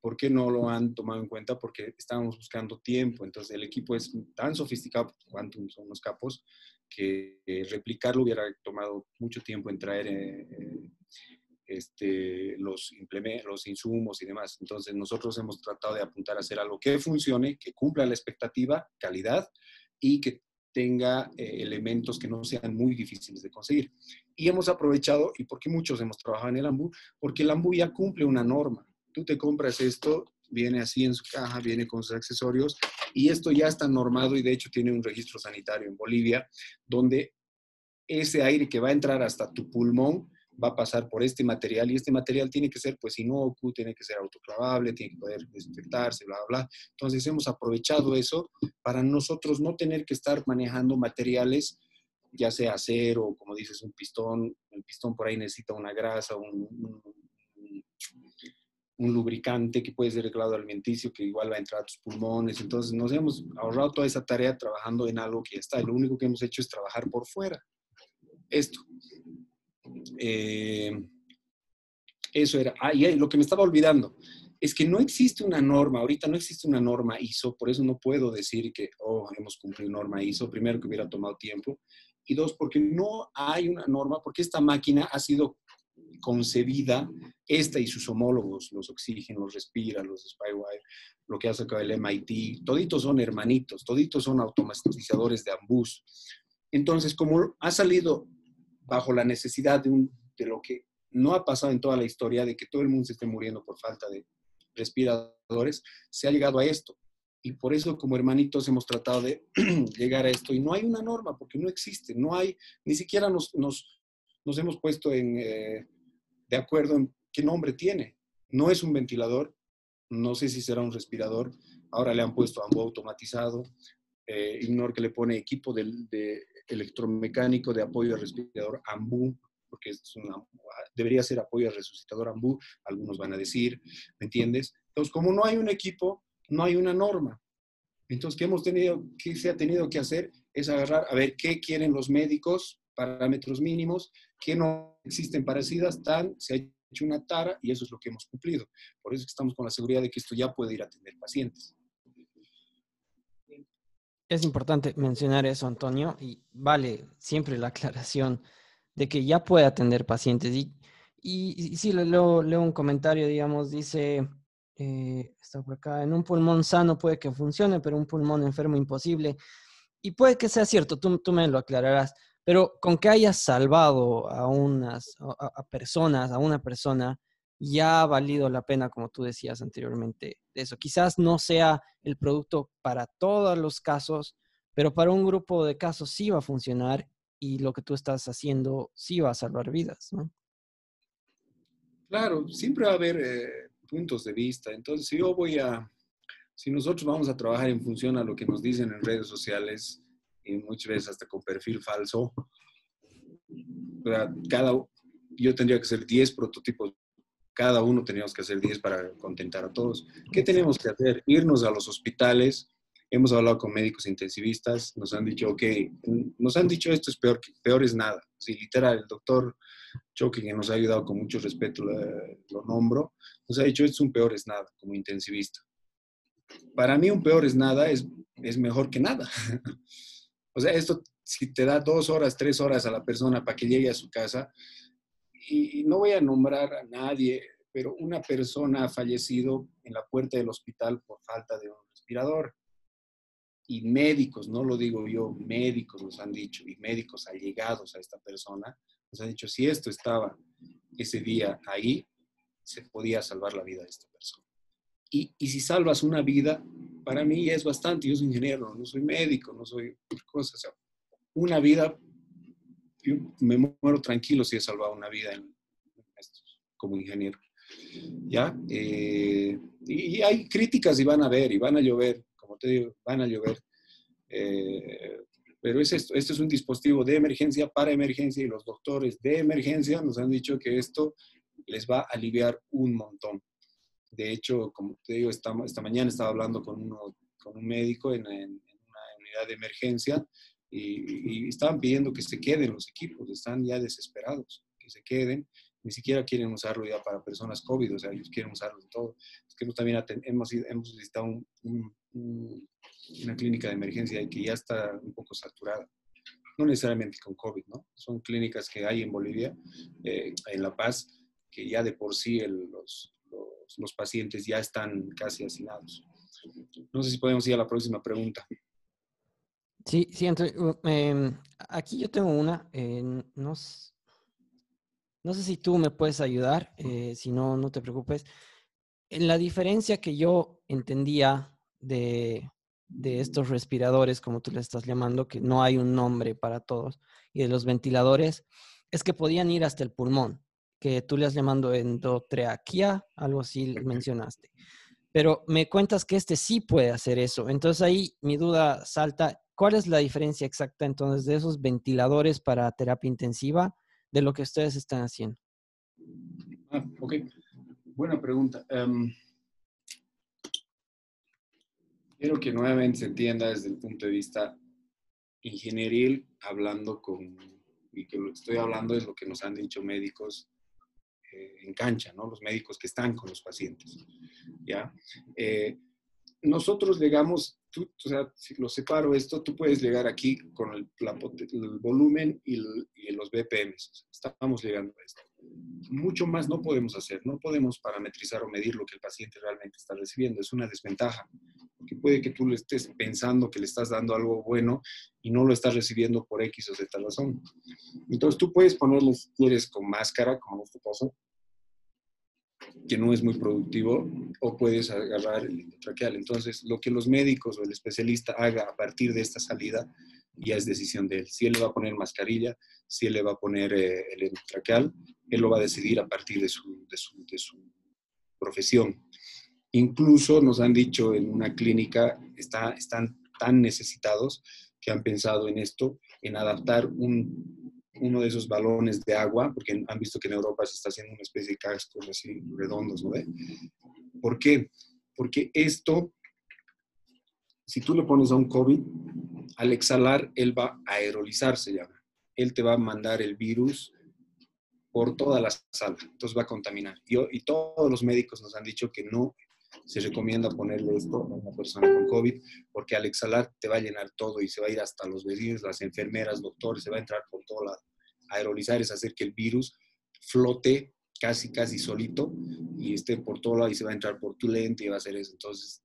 ¿Por qué no lo han tomado en cuenta? Porque estábamos buscando tiempo, entonces el equipo es tan sofisticado, Quantum son los capos, que eh, replicarlo hubiera tomado mucho tiempo en traer este, los, los insumos y demás. Entonces, nosotros hemos tratado de apuntar a hacer algo que funcione, que cumpla la expectativa, calidad y que tenga eh, elementos que no sean muy difíciles de conseguir. Y hemos aprovechado, y porque muchos hemos trabajado en el AMBU, porque el AMBU ya cumple una norma. Tú te compras esto, viene así en su caja, viene con sus accesorios, y esto ya está normado y de hecho tiene un registro sanitario en Bolivia, donde ese aire que va a entrar hasta tu pulmón va a pasar por este material y este material tiene que ser pues inocuo, tiene que ser autoclavable, tiene que poder desinfectarse, bla, bla, bla. Entonces hemos aprovechado eso para nosotros no tener que estar manejando materiales, ya sea acero, como dices, un pistón, el pistón por ahí necesita una grasa, un, un, lubricante que puede ser el grado alimenticio que igual va a entrar a tus pulmones. Entonces nos hemos ahorrado toda esa tarea trabajando en algo que ya está. lo único que hemos hecho es trabajar por fuera. Esto. Eh, eso era. Ah, y lo que me estaba olvidando es que no existe una norma, ahorita no existe una norma ISO, por eso no puedo decir que, oh, hemos cumplido norma ISO, primero que hubiera tomado tiempo, y dos, porque no hay una norma, porque esta máquina ha sido concebida, esta y sus homólogos, los Oxygen, los Respira, los Spywire, lo que ha sacado el MIT, toditos son hermanitos, toditos son automatizadores de ambus. Entonces, como ha salido bajo la necesidad de, un, de lo que no ha pasado en toda la historia, de que todo el mundo se esté muriendo por falta de respiradores, se ha llegado a esto. Y por eso como hermanitos hemos tratado de (clears throat) llegar a esto. Y no hay una norma, porque no existe, no hay, ni siquiera nos, nos, nos hemos puesto en, eh, de acuerdo en qué nombre tiene. No es un ventilador, no sé si será un respirador, ahora le han puesto ambo automatizado, eh, Ignor que le pone equipo de, de electromecánico de apoyo al respirador AMBU, porque es debería ser apoyo al resucitador AMBU, algunos van a decir, ¿me entiendes? Entonces, como no hay un equipo, no hay una norma. Entonces, ¿qué hemos tenido, qué se ha tenido que hacer? Es agarrar, a ver, ¿qué quieren los médicos? Parámetros mínimos, ¿qué no existen parecidas? Tan, se ha hecho una tara y eso es lo que hemos cumplido. Por eso es que estamos con la seguridad de que esto ya puede ir a atender pacientes. Es importante mencionar eso, Antonio, y vale siempre la aclaración de que ya puede atender pacientes. Y, y, sí, leo, leo, un comentario, digamos, dice, eh, está por acá, en un pulmón sano puede que funcione, pero un pulmón enfermo imposible. Y puede que sea cierto, tú, tú me lo aclararás, pero con que hayas salvado a unas a personas, a una persona, ya ha valido la pena, como tú decías anteriormente, eso. Quizás no sea el producto para todos los casos, pero para un grupo de casos sí va a funcionar y lo que tú estás haciendo sí va a salvar vidas, ¿no? Claro, siempre va a haber eh, puntos de vista. Entonces, si yo voy a, si nosotros vamos a trabajar en función a lo que nos dicen en redes sociales, y muchas veces hasta con perfil falso, cada, yo tendría que hacer 10 prototipos cada uno teníamos que hacer 10 para contentar a todos. ¿Qué tenemos que hacer? Irnos a los hospitales. Hemos hablado con médicos intensivistas, nos han dicho, ok, nos han dicho esto es peor, peor es nada. Sí, literal, el doctor Choque, que nos ha ayudado con mucho respeto, lo nombro, nos ha dicho, esto es un peor es nada como intensivista. Para mí un peor es nada es, es mejor que nada. (laughs) o sea, esto si te da dos horas, tres horas a la persona para que llegue a su casa, y, no voy a nombrar a nadie, pero una persona ha fallecido en la puerta del hospital por falta de un respirador. Y médicos, no lo digo yo, médicos nos han dicho, y médicos allegados a esta persona, nos han dicho, si esto estaba ese día ahí, se podía salvar la vida de esta persona. Y, y si salvas una vida, para mí es bastante, yo soy ingeniero, no soy médico, no soy cosa, o sea, una vida yo me muero tranquilo si he salvado una vida como ingeniero. ¿Ya? Eh, y, hay críticas y van a ver, y van a llover, como te digo, van a llover. Eh, pero es esto, este es un dispositivo de emergencia para emergencia y los doctores de emergencia nos han dicho que esto les va a aliviar un montón. De hecho, como te digo, esta, esta mañana estaba hablando con, uno, con un médico en, en una unidad de emergencia y, estaban pidiendo que se queden los equipos, están ya desesperados, que se queden, ni siquiera quieren usarlo ya para personas COVID, o sea, ellos quieren usarlo de todo. Es que también hemos, hemos visitado una clínica de emergencia y que ya está un poco saturada. No necesariamente con COVID, ¿no? Son clínicas que hay en Bolivia, eh, en La Paz, que ya de por sí los, los, pacientes ya están casi hacinados. No sé si podemos ir a la próxima pregunta. Sí, sí, em, aquí yo tengo una. Eh, no, no, sé si tú me puedes ayudar, eh, si no, no te preocupes. En la diferencia que yo entendía de, de estos respiradores, como tú le estás llamando, que no hay un nombre para todos, y de los ventiladores, es que podían ir hasta el pulmón, que tú le has llamando endotreaquia, algo así mencionaste. Pero me cuentas que este sí puede hacer eso. Entonces ahí mi duda salta, ¿cuál es la diferencia exacta entonces de esos ventiladores para terapia intensiva de lo que ustedes están haciendo? Ah, ok, buena pregunta. Em, quiero que nuevamente se entienda desde el punto de vista ingenieril, hablando con, y que lo que estoy hablando es lo que nos han dicho médicos eh, en cancha, ¿no? Los médicos que están con los pacientes, ¿ya? Eh, nosotros llegamos, tú, o sea, si lo separo esto, tú puedes llegar aquí con el, volumen y, los BPM. Estamos llegando a esto. Mucho más no podemos hacer, no podemos parametrizar o medir lo que el paciente realmente está recibiendo. Es una desventaja que puede que tú le estés pensando que le estás dando algo bueno y no lo estás recibiendo por X o Z razón. Entonces tú puedes ponerle, si quieres, con máscara, como en este caso, que no es muy productivo, o puedes agarrar el endotraqueal. Entonces, lo que los médicos o el especialista haga a partir de esta salida ya es decisión de él. Si él le va a poner mascarilla, si él le va a poner eh, el endotraqueal, él lo va a decidir a partir de su, de su, profesión. Incluso nos han dicho en una clínica, está, están tan necesitados que han pensado en esto, en adaptar un, uno de esos balones de agua, porque han visto que en Europa se está haciendo una especie de cascos así redondos, ¿no ve? ¿Por qué? Porque esto, si tú le pones a un COVID, al exhalar, él va a aerolizarse ya. Él te va a mandar el virus por toda la sala, entonces va a contaminar. Yo, y todos los médicos nos han dicho que no se recomienda ponerle esto a una persona con COVID, porque al exhalar te va a llenar todo y se va a ir hasta los vecinos, las enfermeras, doctores, se va a entrar por todo lado. Aerolizar es hacer que el virus flote casi, casi solito y esté por todo lado y se va a entrar por tu lente y va a hacer eso. Entonces,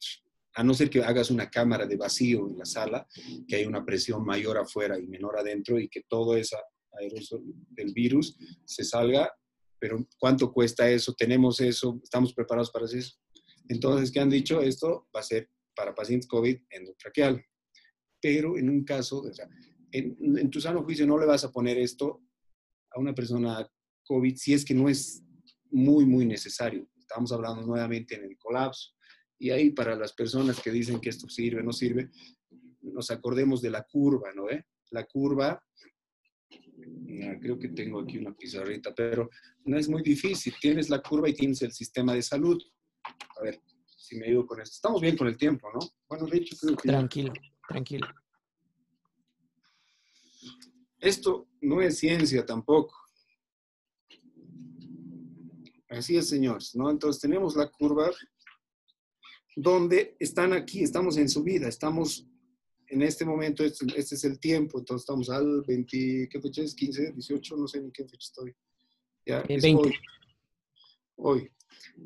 a no ser que hagas una cámara de vacío en la sala, que hay una presión mayor afuera y menor adentro y que todo ese aerosol del virus se salga, pero ¿cuánto cuesta eso? ¿Tenemos eso? ¿Estamos preparados para eso? Entonces, ¿qué han dicho? Esto va a ser para pacientes COVID endotraqueal. Pero en un caso, o sea, en, tu sano juicio no le vas a poner esto a una persona COVID si es que no es muy, muy necesario. Estamos hablando nuevamente en el colapso. Y ahí para las personas que dicen que esto sirve, no sirve, nos acordemos de la curva, ¿no? Eh? La curva, creo que tengo aquí una pizarrita, pero no es muy difícil. Tienes la curva y tienes el sistema de salud. A ver si me ayudo con esto. Estamos bien con el tiempo, ¿no? Bueno, de hecho, creo que. Tranquilo, tranquilo. Esto no es ciencia tampoco. Así es, señores, ¿no? Entonces tenemos la curva donde están aquí, estamos en subida, estamos en este momento, este, este es el tiempo, entonces estamos al 20, ¿qué fecha es? 15, 18, no sé ni qué fecha estoy. Ya, es Hoy. hoy.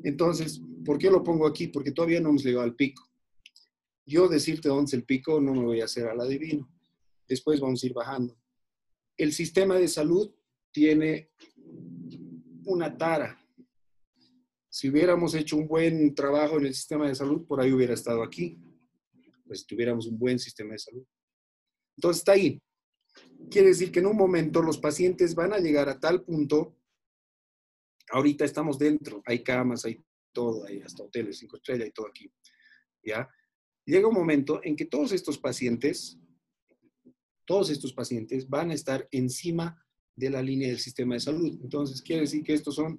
Entonces, ¿por qué lo pongo aquí? Porque todavía no hemos llegado al pico. Yo decirte dónde es el pico no me voy a hacer al adivino. Después vamos a ir bajando. El sistema de salud tiene una tara. Si hubiéramos hecho un buen trabajo en el sistema de salud, por ahí hubiera estado aquí. Pues si tuviéramos un buen sistema de salud. Entonces está ahí. Quiere decir que en un momento los pacientes van a llegar a tal punto Ahorita estamos dentro, hay camas, hay todo, hay hasta hoteles, cinco estrellas y todo aquí. ¿Ya? Llega un momento en que todos estos pacientes, todos estos pacientes van a estar encima de la línea del sistema de salud. Entonces, quiere decir que estos son,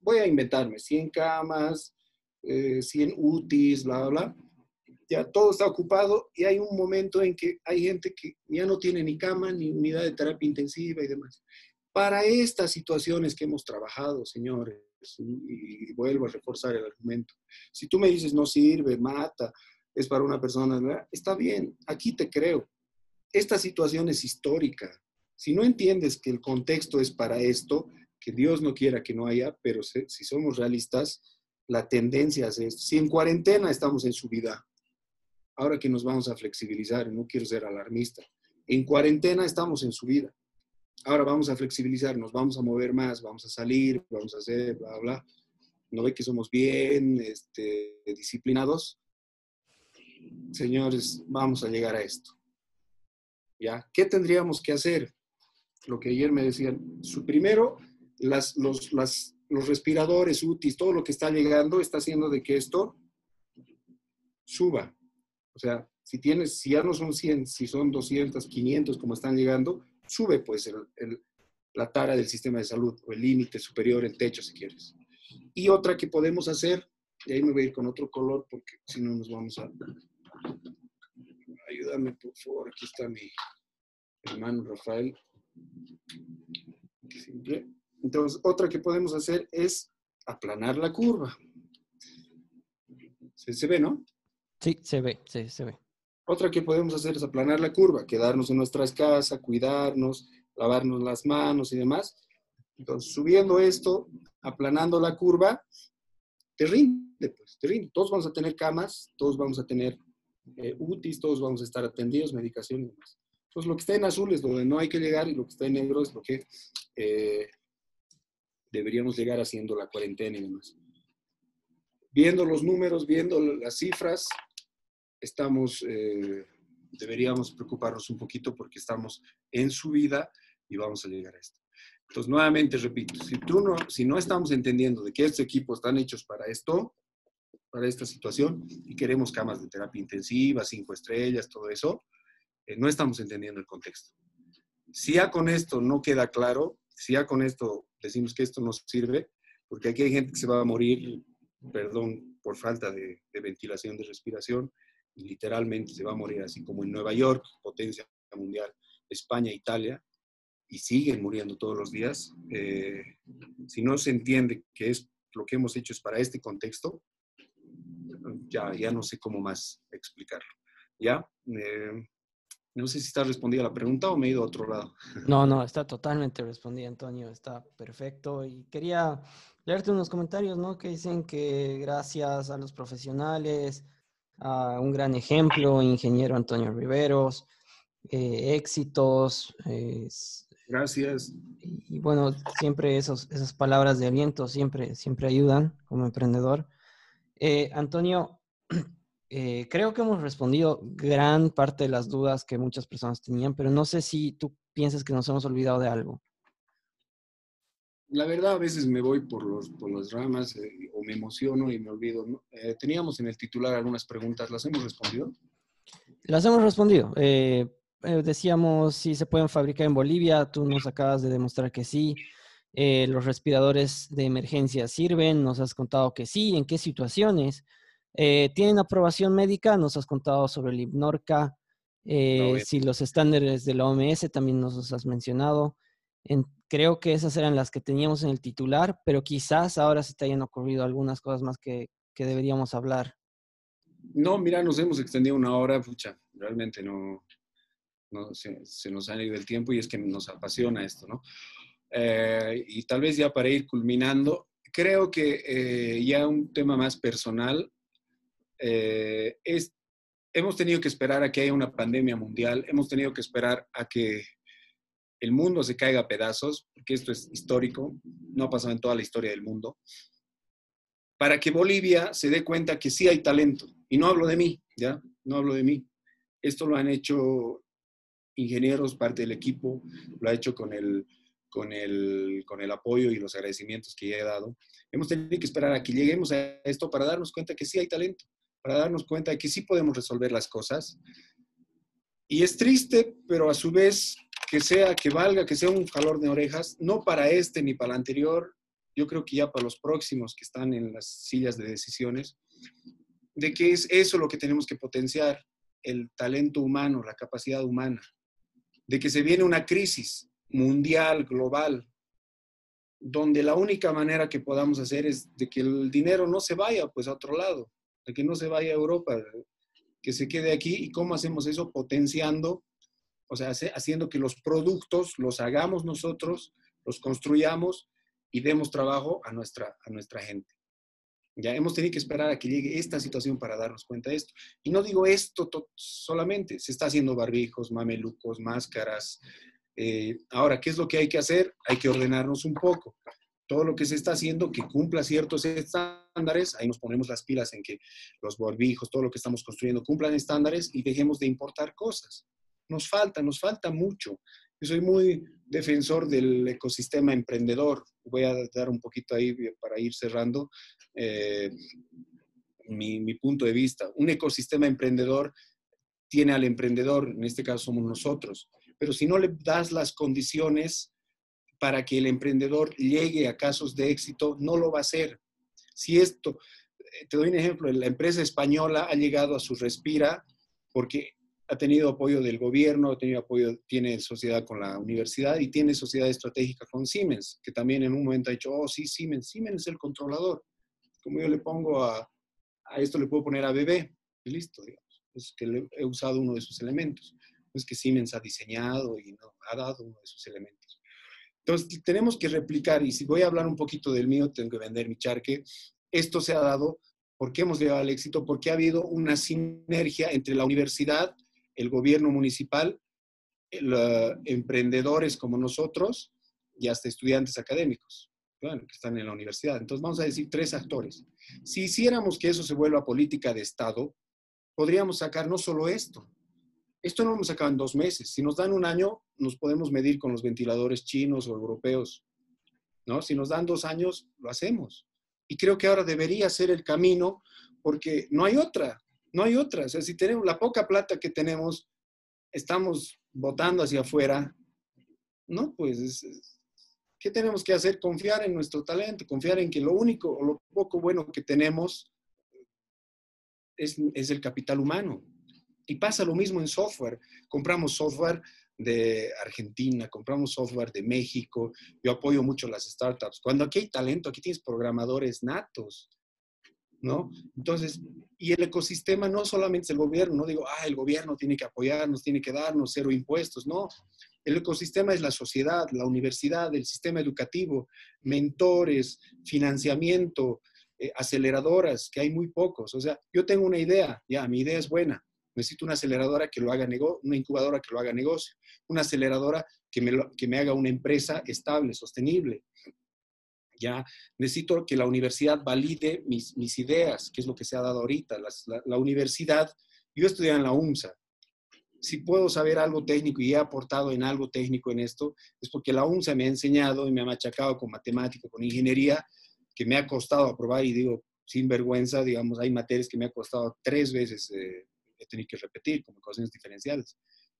voy a inventarme, 100 camas, 100 eh, UTIs, bla, bla, bla. Ya todo está ocupado y hay un momento en que hay gente que ya no tiene ni cama, ni unidad de terapia intensiva y demás. Para estas situaciones que hemos trabajado, señores, y, vuelvo a reforzar el argumento, si tú me dices no sirve, mata, es para una persona, está bien, aquí te creo. Esta situación es histórica. Si no entiendes que el contexto es para esto, que Dios no quiera que no haya, pero si somos realistas, la tendencia es esto. Si en cuarentena estamos en subida, ahora que nos vamos a flexibilizar, no quiero ser alarmista, en cuarentena estamos en subida. Ahora vamos a flexibilizar, nos vamos a mover más, vamos a salir, vamos a hacer, bla, bla. ¿No ve que somos bien este, disciplinados? Señores, vamos a llegar a esto. ¿Ya? ¿Qué tendríamos que hacer? Lo que ayer me decían. Su, primero, las, los, las, los respiradores, UTIs, todo lo que está llegando está haciendo de que esto suba. O sea, si tienes, si ya no son 100, si son 200, 500 como están llegando, sube pues la tara del sistema de salud o el límite superior, el techo si quieres. Y otra que podemos hacer, y ahí me voy a ir con otro color porque si no nos vamos a... Ayúdame por favor, aquí está mi hermano Rafael. Entonces, otra que podemos hacer es aplanar la curva. ¿Se, ve, no? Sí, se ve, sí, se ve. Otra que podemos hacer es aplanar la curva, quedarnos en nuestras casas, cuidarnos, lavarnos las manos y demás. Entonces, subiendo esto, aplanando la curva, te rinde, pues, te rinde. Todos vamos a tener camas, todos vamos a tener eh, UTIs, todos vamos a estar atendidos, medicación y demás. Entonces, lo que está en azul es donde no hay que llegar y lo que está en negro es lo que eh, deberíamos llegar haciendo la cuarentena y demás. Viendo los números, viendo las cifras, estamos, eh, deberíamos preocuparnos un poquito porque estamos en subida y vamos a llegar a esto. Entonces, nuevamente repito, si, tú no, si no estamos entendiendo de que estos equipos están hechos para esto, para esta situación, y queremos camas de terapia intensiva, cinco estrellas, todo eso, eh, no estamos entendiendo el contexto. Si ya con esto no queda claro, si ya con esto decimos que esto no sirve, porque aquí hay gente que se va a morir, perdón, por falta de, de ventilación, de respiración, literalmente se va a morir, así como en Nueva York, potencia mundial, España, Italia, y siguen muriendo todos los días. Eh, si no se entiende que es lo que hemos hecho es para este contexto, ya, ya no sé cómo más explicarlo. ¿Ya? Eh, no sé si está respondida la pregunta o me he ido a otro lado. (laughs) No, no, está totalmente respondida, Antonio, está perfecto. Y quería leerte unos comentarios, ¿no? Que dicen que gracias a los profesionales, a un gran ejemplo, ingeniero Antonio Riveros, eh, éxitos. Gracias. Y, bueno, siempre esos, esas palabras de aliento siempre, siempre ayudan como emprendedor. Eh, Antonio, (clears throat) eh, creo que hemos respondido gran parte de las dudas que muchas personas tenían, pero no sé si tú piensas que nos hemos olvidado de algo la verdad, a veces me voy por, los, por las ramas eh, o me emociono y me olvido. Eh, teníamos en el titular algunas preguntas, ¿las hemos respondido? Las hemos respondido. Eh, decíamos si se pueden fabricar en Bolivia, tú nos acabas de demostrar que sí. los respiradores de emergencia sirven, nos has contado que sí, en qué situaciones. ¿Tienen aprobación médica? Nos has contado sobre el Hipnorca. si los estándares de la OMS también nos los has mencionado. En, creo que esas eran las que teníamos en el titular, pero quizás ahora se te hayan ocurrido algunas cosas más que, que deberíamos hablar. No, mira, nos hemos extendido una hora, pucha, realmente no, no se, se, nos ha ido el tiempo y es que nos apasiona esto, ¿no? Eh, y tal vez ya para ir culminando, creo que eh, ya un tema más personal eh, es, hemos tenido que esperar a que haya una pandemia mundial, hemos tenido que esperar a que el mundo se caiga a pedazos, porque esto es histórico, no ha pasado en toda la historia del mundo, para que Bolivia se dé cuenta que sí hay talento. Y no hablo de mí, ¿ya? No hablo de mí. Esto lo han hecho ingenieros, parte del equipo, lo ha hecho con el, con el, con el apoyo y los agradecimientos que ya he dado. Hemos tenido que esperar a que lleguemos a esto para darnos cuenta que sí hay talento, para darnos cuenta de que sí podemos resolver las cosas. Y es triste, pero a su vez que sea, que valga, que sea un calor de orejas, no para este ni para el anterior, yo creo que ya para los próximos que están en las sillas de decisiones, de que es eso lo que tenemos que potenciar, el talento humano, la capacidad humana, de que se viene una crisis mundial, global, donde la única manera que podamos hacer es de que el dinero no se vaya pues a otro lado, de que no se vaya a Europa, que se quede aquí. ¿Y cómo hacemos eso? Potenciando o sea, haciendo que los productos los hagamos nosotros, los construyamos y demos trabajo a nuestra, a nuestra gente. Ya hemos tenido que esperar a que llegue esta situación para darnos cuenta de esto. Y no digo esto solamente, se está haciendo barbijos, mamelucos, máscaras. Eh, ahora, ¿qué es lo que hay que hacer? Hay que ordenarnos un poco. Todo lo que se está haciendo que cumpla ciertos estándares, ahí nos ponemos las pilas en que los barbijos, todo lo que estamos construyendo cumplan estándares y dejemos de importar cosas. Nos falta, nos falta mucho. Yo soy muy defensor del ecosistema emprendedor. Voy a dar un poquito ahí para ir cerrando eh, mi, punto de vista. Un ecosistema emprendedor tiene al emprendedor, en este caso somos nosotros, pero si no le das las condiciones para que el emprendedor llegue a casos de éxito, no lo va a hacer. Si esto, eh, te doy un ejemplo, la empresa española ha llegado a su respira porque ha tenido apoyo del gobierno, ha tenido apoyo, tiene sociedad con la universidad y tiene sociedad estratégica con Siemens, que también en un momento ha dicho, oh, sí, Siemens, Siemens es el controlador. Como yo le pongo a, a esto, le puedo poner a bebé, y listo, digamos. Es que le, he usado uno de sus elementos. es que Siemens ha diseñado y no, ha dado uno de sus elementos. Entonces, tenemos que replicar, y si voy a hablar un poquito del mío, tengo que vender mi charque. Esto se ha dado porque hemos llegado al éxito, porque ha habido una sinergia entre la universidad el gobierno municipal, eh, emprendedores como nosotros y hasta estudiantes académicos que están en la universidad. Entonces vamos a decir tres actores. Si hiciéramos que eso se vuelva política de Estado, podríamos sacar no solo esto. Esto no lo hemos sacado en dos meses. Si nos dan un año, nos podemos medir con los ventiladores chinos o europeos. ¿no? Si nos dan dos años, lo hacemos. Y creo que ahora debería ser el camino porque no hay otra. No hay otra. Si tenemos la poca plata que tenemos, estamos votando hacia afuera, no, pues, ¿qué tenemos que hacer? Confiar en nuestro talento, confiar en que lo único o lo poco bueno que tenemos es, es el capital humano. Y pasa lo mismo en software. Compramos software de Argentina, compramos software de México, yo apoyo mucho las startups. Cuando aquí hay talento, aquí tienes programadores natos, ¿no? Entonces, y el ecosistema no solamente es el gobierno, no digo, ah, el gobierno tiene que apoyarnos, tiene que darnos cero impuestos, no. El ecosistema es la sociedad, la universidad, el sistema educativo, mentores, financiamiento, eh, aceleradoras, que hay muy pocos. O sea, yo tengo una idea, ya, mi idea es buena. Necesito una aceleradora que lo haga negocio, una incubadora que lo haga negocio, una aceleradora que me, que me haga una empresa estable, sostenible, ya necesito que la universidad valide mis, mis ideas, que es lo que se ha dado ahorita. la, universidad, yo estudié en la UMSA. Si puedo saber algo técnico y he aportado en algo técnico en esto, es porque la UMSA me ha enseñado y me ha machacado con matemática, con ingeniería, que me ha costado aprobar y digo, sin vergüenza, digamos, hay materias que me ha costado tres veces, eh, he tenido que repetir, como ecuaciones diferenciales.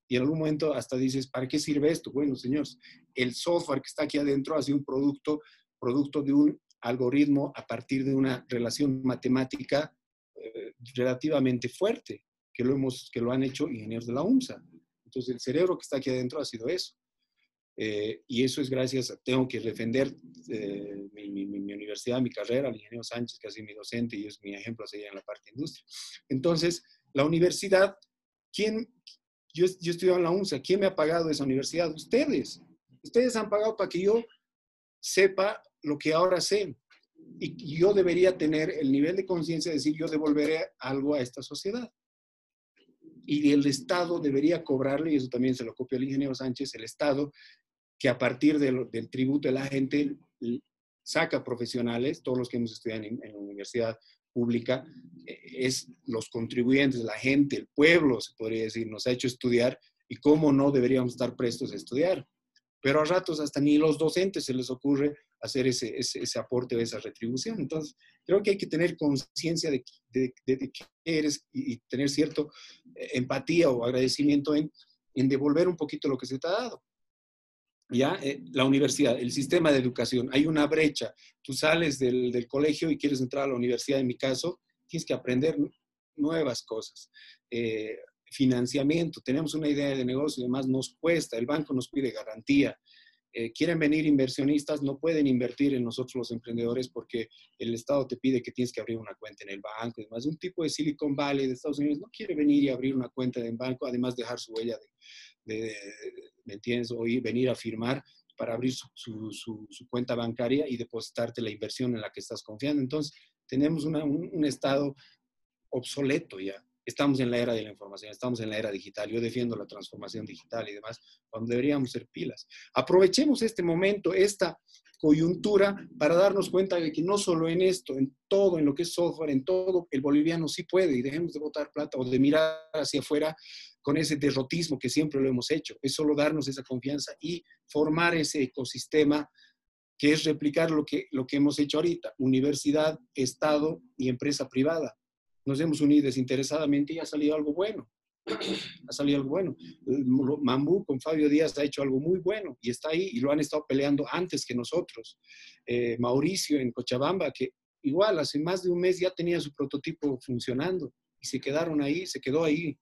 Y en algún momento hasta dices, ¿para qué sirve esto? Bueno, señores, el software que está aquí adentro ha sido un producto producto de un algoritmo a partir de una relación matemática eh, relativamente fuerte, que lo, hemos, que lo han hecho ingenieros de la UMSA. Entonces, el cerebro que está aquí adentro ha sido eso. Eh, y eso es gracias, a, tengo que defender eh, mi, mi, universidad, mi carrera, el ingeniero Sánchez, que ha sido mi docente y es mi ejemplo a seguir en la parte de industria. Entonces, la universidad, ¿quién? Yo, yo estudiado en la UMSA, ¿quién me ha pagado esa universidad? Ustedes. Ustedes han pagado para que yo sepa lo que ahora sé. Y yo debería tener el nivel de conciencia de decir, yo devolveré algo a esta sociedad. Y el Estado debería cobrarle, y eso también se lo copia el ingeniero Sánchez, el Estado, que a partir del, tributo de la gente saca profesionales, todos los que hemos estudiado en, en la universidad pública, eh, es los contribuyentes, la gente, el pueblo, se podría decir, nos ha hecho estudiar y cómo no deberíamos estar prestos a estudiar. Pero a ratos hasta ni los docentes se les ocurre hacer ese, ese, aporte o esa retribución. Entonces, creo que hay que tener conciencia de, de, de, qué eres y, tener cierto eh, empatía o agradecimiento en, en, devolver un poquito lo que se te ha dado. Ya, eh, la universidad, el sistema de educación, hay una brecha. Tú sales del, del, colegio y quieres entrar a la universidad, en mi caso, tienes que aprender nuevas cosas. Eh, financiamiento, tenemos una idea de negocio y demás, nos cuesta, el banco nos pide garantía, eh, quieren venir inversionistas, no pueden invertir en nosotros los emprendedores porque el Estado te pide que tienes que abrir una cuenta en el banco. Además, un tipo de Silicon Valley de Estados Unidos no quiere venir y abrir una cuenta en banco, además dejar su huella de, ¿me entiendes? O ir, venir a firmar. para abrir su, cuenta bancaria y depositarte la inversión en la que estás confiando. Entonces, tenemos un estado obsoleto ya. Estamos en la era de la información, estamos en la era digital. Yo defiendo la transformación digital y demás, cuando deberíamos ser pilas. Aprovechemos este momento, esta coyuntura, para darnos cuenta de que no solo en esto, en todo, en lo que es software, en todo, el boliviano sí puede y dejemos de botar plata o de mirar hacia afuera con ese derrotismo que siempre lo hemos hecho. Es solo darnos esa confianza y formar ese ecosistema que es replicar lo que, lo que hemos hecho ahorita, universidad, Estado y empresa privada nos hemos unido desinteresadamente y ha salido algo bueno. (clears throat) Ha salido algo bueno. Mambú con Fabio Díaz ha hecho algo muy bueno y está ahí y lo han estado peleando antes que nosotros. Eh, Mauricio en Cochabamba, que igual hace más de un mes ya tenía su prototipo funcionando y se quedaron ahí, se quedó ahí.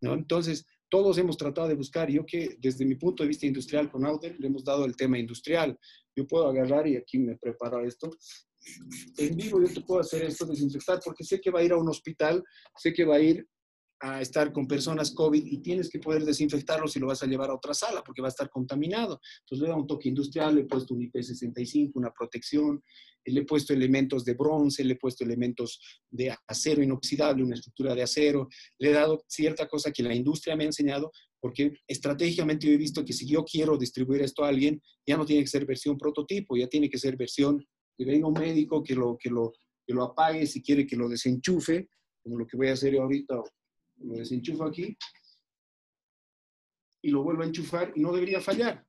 ¿no? Entonces, todos hemos tratado de buscar, yo que desde mi punto de vista industrial con Audel le hemos dado el tema industrial. Yo puedo agarrar y aquí me preparo esto en vivo yo te puedo hacer esto, desinfectar, porque sé que va a ir a un hospital, sé que va a ir a estar con personas COVID y tienes que poder desinfectarlo si lo vas a llevar a otra sala, porque va a estar contaminado. Entonces le da un toque industrial, le he puesto un IP65, una protección, le he puesto elementos de bronce, le he puesto elementos de acero inoxidable, una estructura de acero, le he dado cierta cosa que la industria me ha enseñado, porque estratégicamente yo he visto que si yo quiero distribuir esto a alguien, ya no tiene que ser versión prototipo, ya tiene que ser versión que venga un médico que lo, que, lo, que lo apague si quiere que lo desenchufe, como lo que voy a hacer ahorita, lo desenchufo aquí y lo vuelvo a enchufar y no debería fallar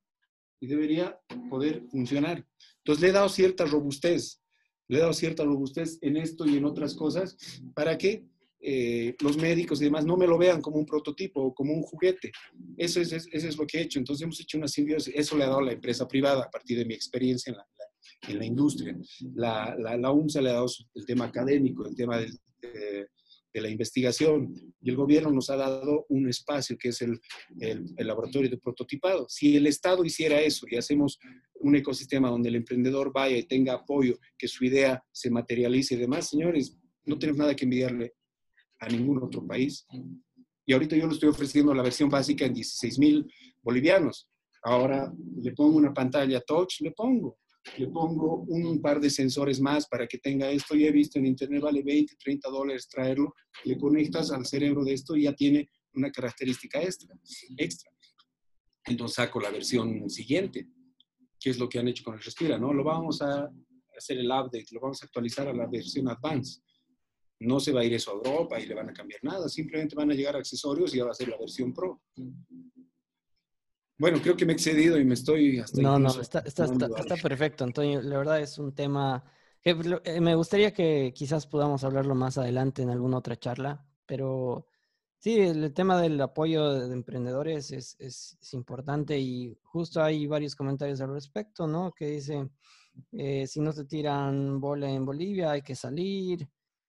y debería poder funcionar. Entonces le he dado cierta robustez, le he dado cierta robustez en esto y en otras cosas para que eh, los médicos y demás no me lo vean como un prototipo o como un juguete. Eso es, eso es lo que he hecho. Entonces hemos hecho una simbiosis. Eso le ha dado la empresa privada a partir de mi experiencia en la, en la industria. La, la, la le ha dado el tema académico, el tema de, la investigación y el gobierno nos ha dado un espacio que es el, el, laboratorio de prototipado. Si el Estado hiciera eso y hacemos un ecosistema donde el emprendedor vaya y tenga apoyo, que su idea se materialice y demás, señores, no tenemos nada que envidiarle a ningún otro país. Y ahorita yo lo estoy ofreciendo la versión básica en 16 mil bolivianos. Ahora le pongo una pantalla touch, le pongo le pongo un par de sensores más para que tenga esto. Ya he visto en internet, vale 20, 30 dólares traerlo. Le conectas al cerebro de esto y ya tiene una característica extra. extra. Entonces saco la versión siguiente, que es lo que han hecho con el Respira, ¿no? Lo vamos a hacer el update, lo vamos a actualizar a la versión Advanced. No se va a ir eso a Europa y le van a cambiar nada, simplemente van a llegar accesorios y ya va a ser la versión Pro. Bueno, creo que me he excedido y me estoy hasta No, no, está, está, está, perfecto, Antonio. La verdad es un tema que eh, me gustaría que quizás podamos hablarlo más adelante en alguna otra charla, pero sí, el tema del apoyo de emprendedores es, es, es importante y justo hay varios comentarios al respecto, ¿no? Que dicen, eh, si no se tiran bola en Bolivia, hay que salir,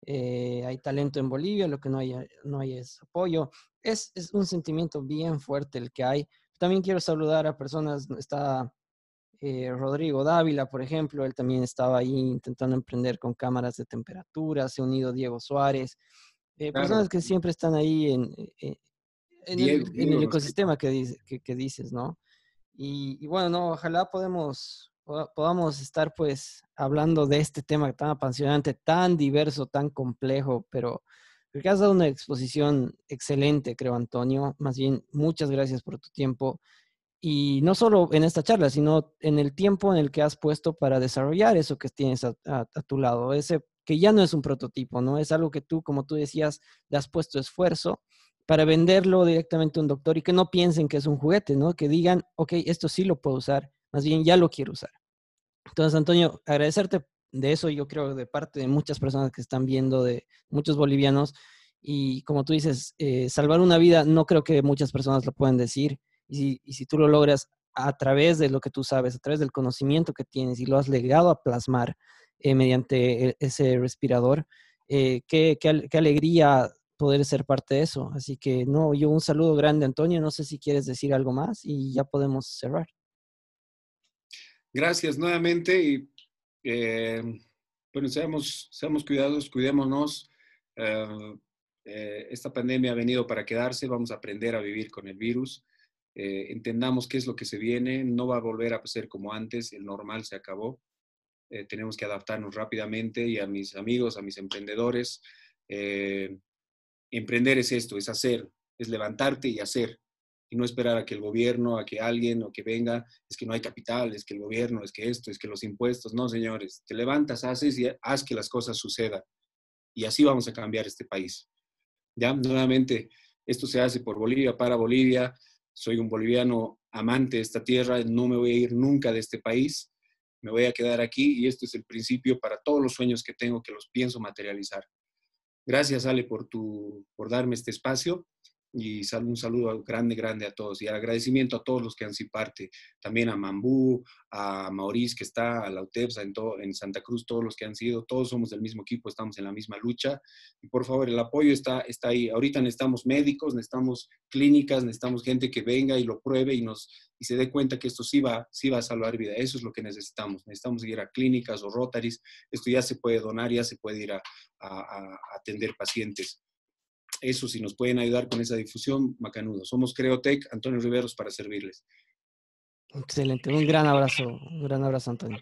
eh, hay talento en Bolivia, lo que no hay, no hay es apoyo. Es, es un sentimiento bien fuerte el que hay también quiero saludar a personas, está eh, Rodrigo Dávila, por ejemplo, él también estaba ahí intentando emprender con cámaras de temperatura, se ha unido Diego Suárez, eh, personas que siempre están ahí en, eh, en, el, ecosistema que, que, dices, ¿no? Y, bueno, no, ojalá podemos, podamos estar pues hablando de este tema tan apasionante, tan diverso, tan complejo, pero Creo que has dado una exposición excelente, creo, Antonio. Más bien, muchas gracias por tu tiempo. Y no solo en esta charla, sino en el tiempo en el que has puesto para desarrollar eso que tienes a, tu lado. Ese que ya no es un prototipo, ¿no? Es algo que tú, como tú decías, le has puesto esfuerzo para venderlo directamente a un doctor y que no piensen que es un juguete, ¿no? Que digan, ok, esto sí lo puedo usar, más bien ya lo quiero usar. Entonces, Antonio, agradecerte de eso yo creo de parte de muchas personas que están viendo, de muchos bolivianos. Y como tú dices, eh, salvar una vida no creo que muchas personas lo puedan decir. Y si, tú lo logras a través de lo que tú sabes, a través del conocimiento que tienes y lo has legado a plasmar eh, mediante e, ese respirador, eh, qué, qué, alegría poder ser parte de eso. Así que no, yo un saludo grande, Antonio. No sé si quieres decir algo más y ya podemos cerrar. Gracias nuevamente eh, bueno, seamos, seamos cuidados, cuidémonos. Eh, eh, esta pandemia ha venido para quedarse, vamos a aprender a vivir con el virus. entendamos qué es lo que se viene, no va a volver a ser como antes, el normal se acabó, tenemos que adaptarnos rápidamente y a mis amigos, a mis emprendedores, emprender es esto, es hacer, es levantarte y hacer, y no esperar a que el gobierno, a que alguien o que venga, es que no hay capital, es que el gobierno, es que esto, es que los impuestos, no señores, te levantas, haces y haz que las cosas sucedan. Y así vamos a cambiar este país. Ya, nuevamente, esto se hace por Bolivia, para Bolivia, soy un boliviano amante de esta tierra, no me voy a ir nunca de este país, me voy a quedar aquí y este es el principio para todos los sueños que tengo que los pienso materializar. Gracias, Ale, por, tu, por darme este espacio y un saludo grande, grande a todos y agradecimiento a todos los que han sido parte, también a Mambú, a Maurice que está, a la UTEPSA en, en Santa Cruz, todos los que han sido, todos somos del mismo equipo, estamos en la misma lucha y por favor el apoyo está, está ahí. Ahorita necesitamos médicos, necesitamos clínicas, necesitamos gente que venga y lo pruebe y, nos, y se dé cuenta que esto sí va, sí va a salvar vida. Eso es lo que necesitamos. Necesitamos ir a clínicas o rotaries. Esto ya se puede donar, ya se puede ir a atender pacientes eso si nos pueden ayudar con esa difusión, macanudo. Somos Creotec, Antonio Riveros, para servirles. Excelente, un gran abrazo, un gran abrazo, Antonio.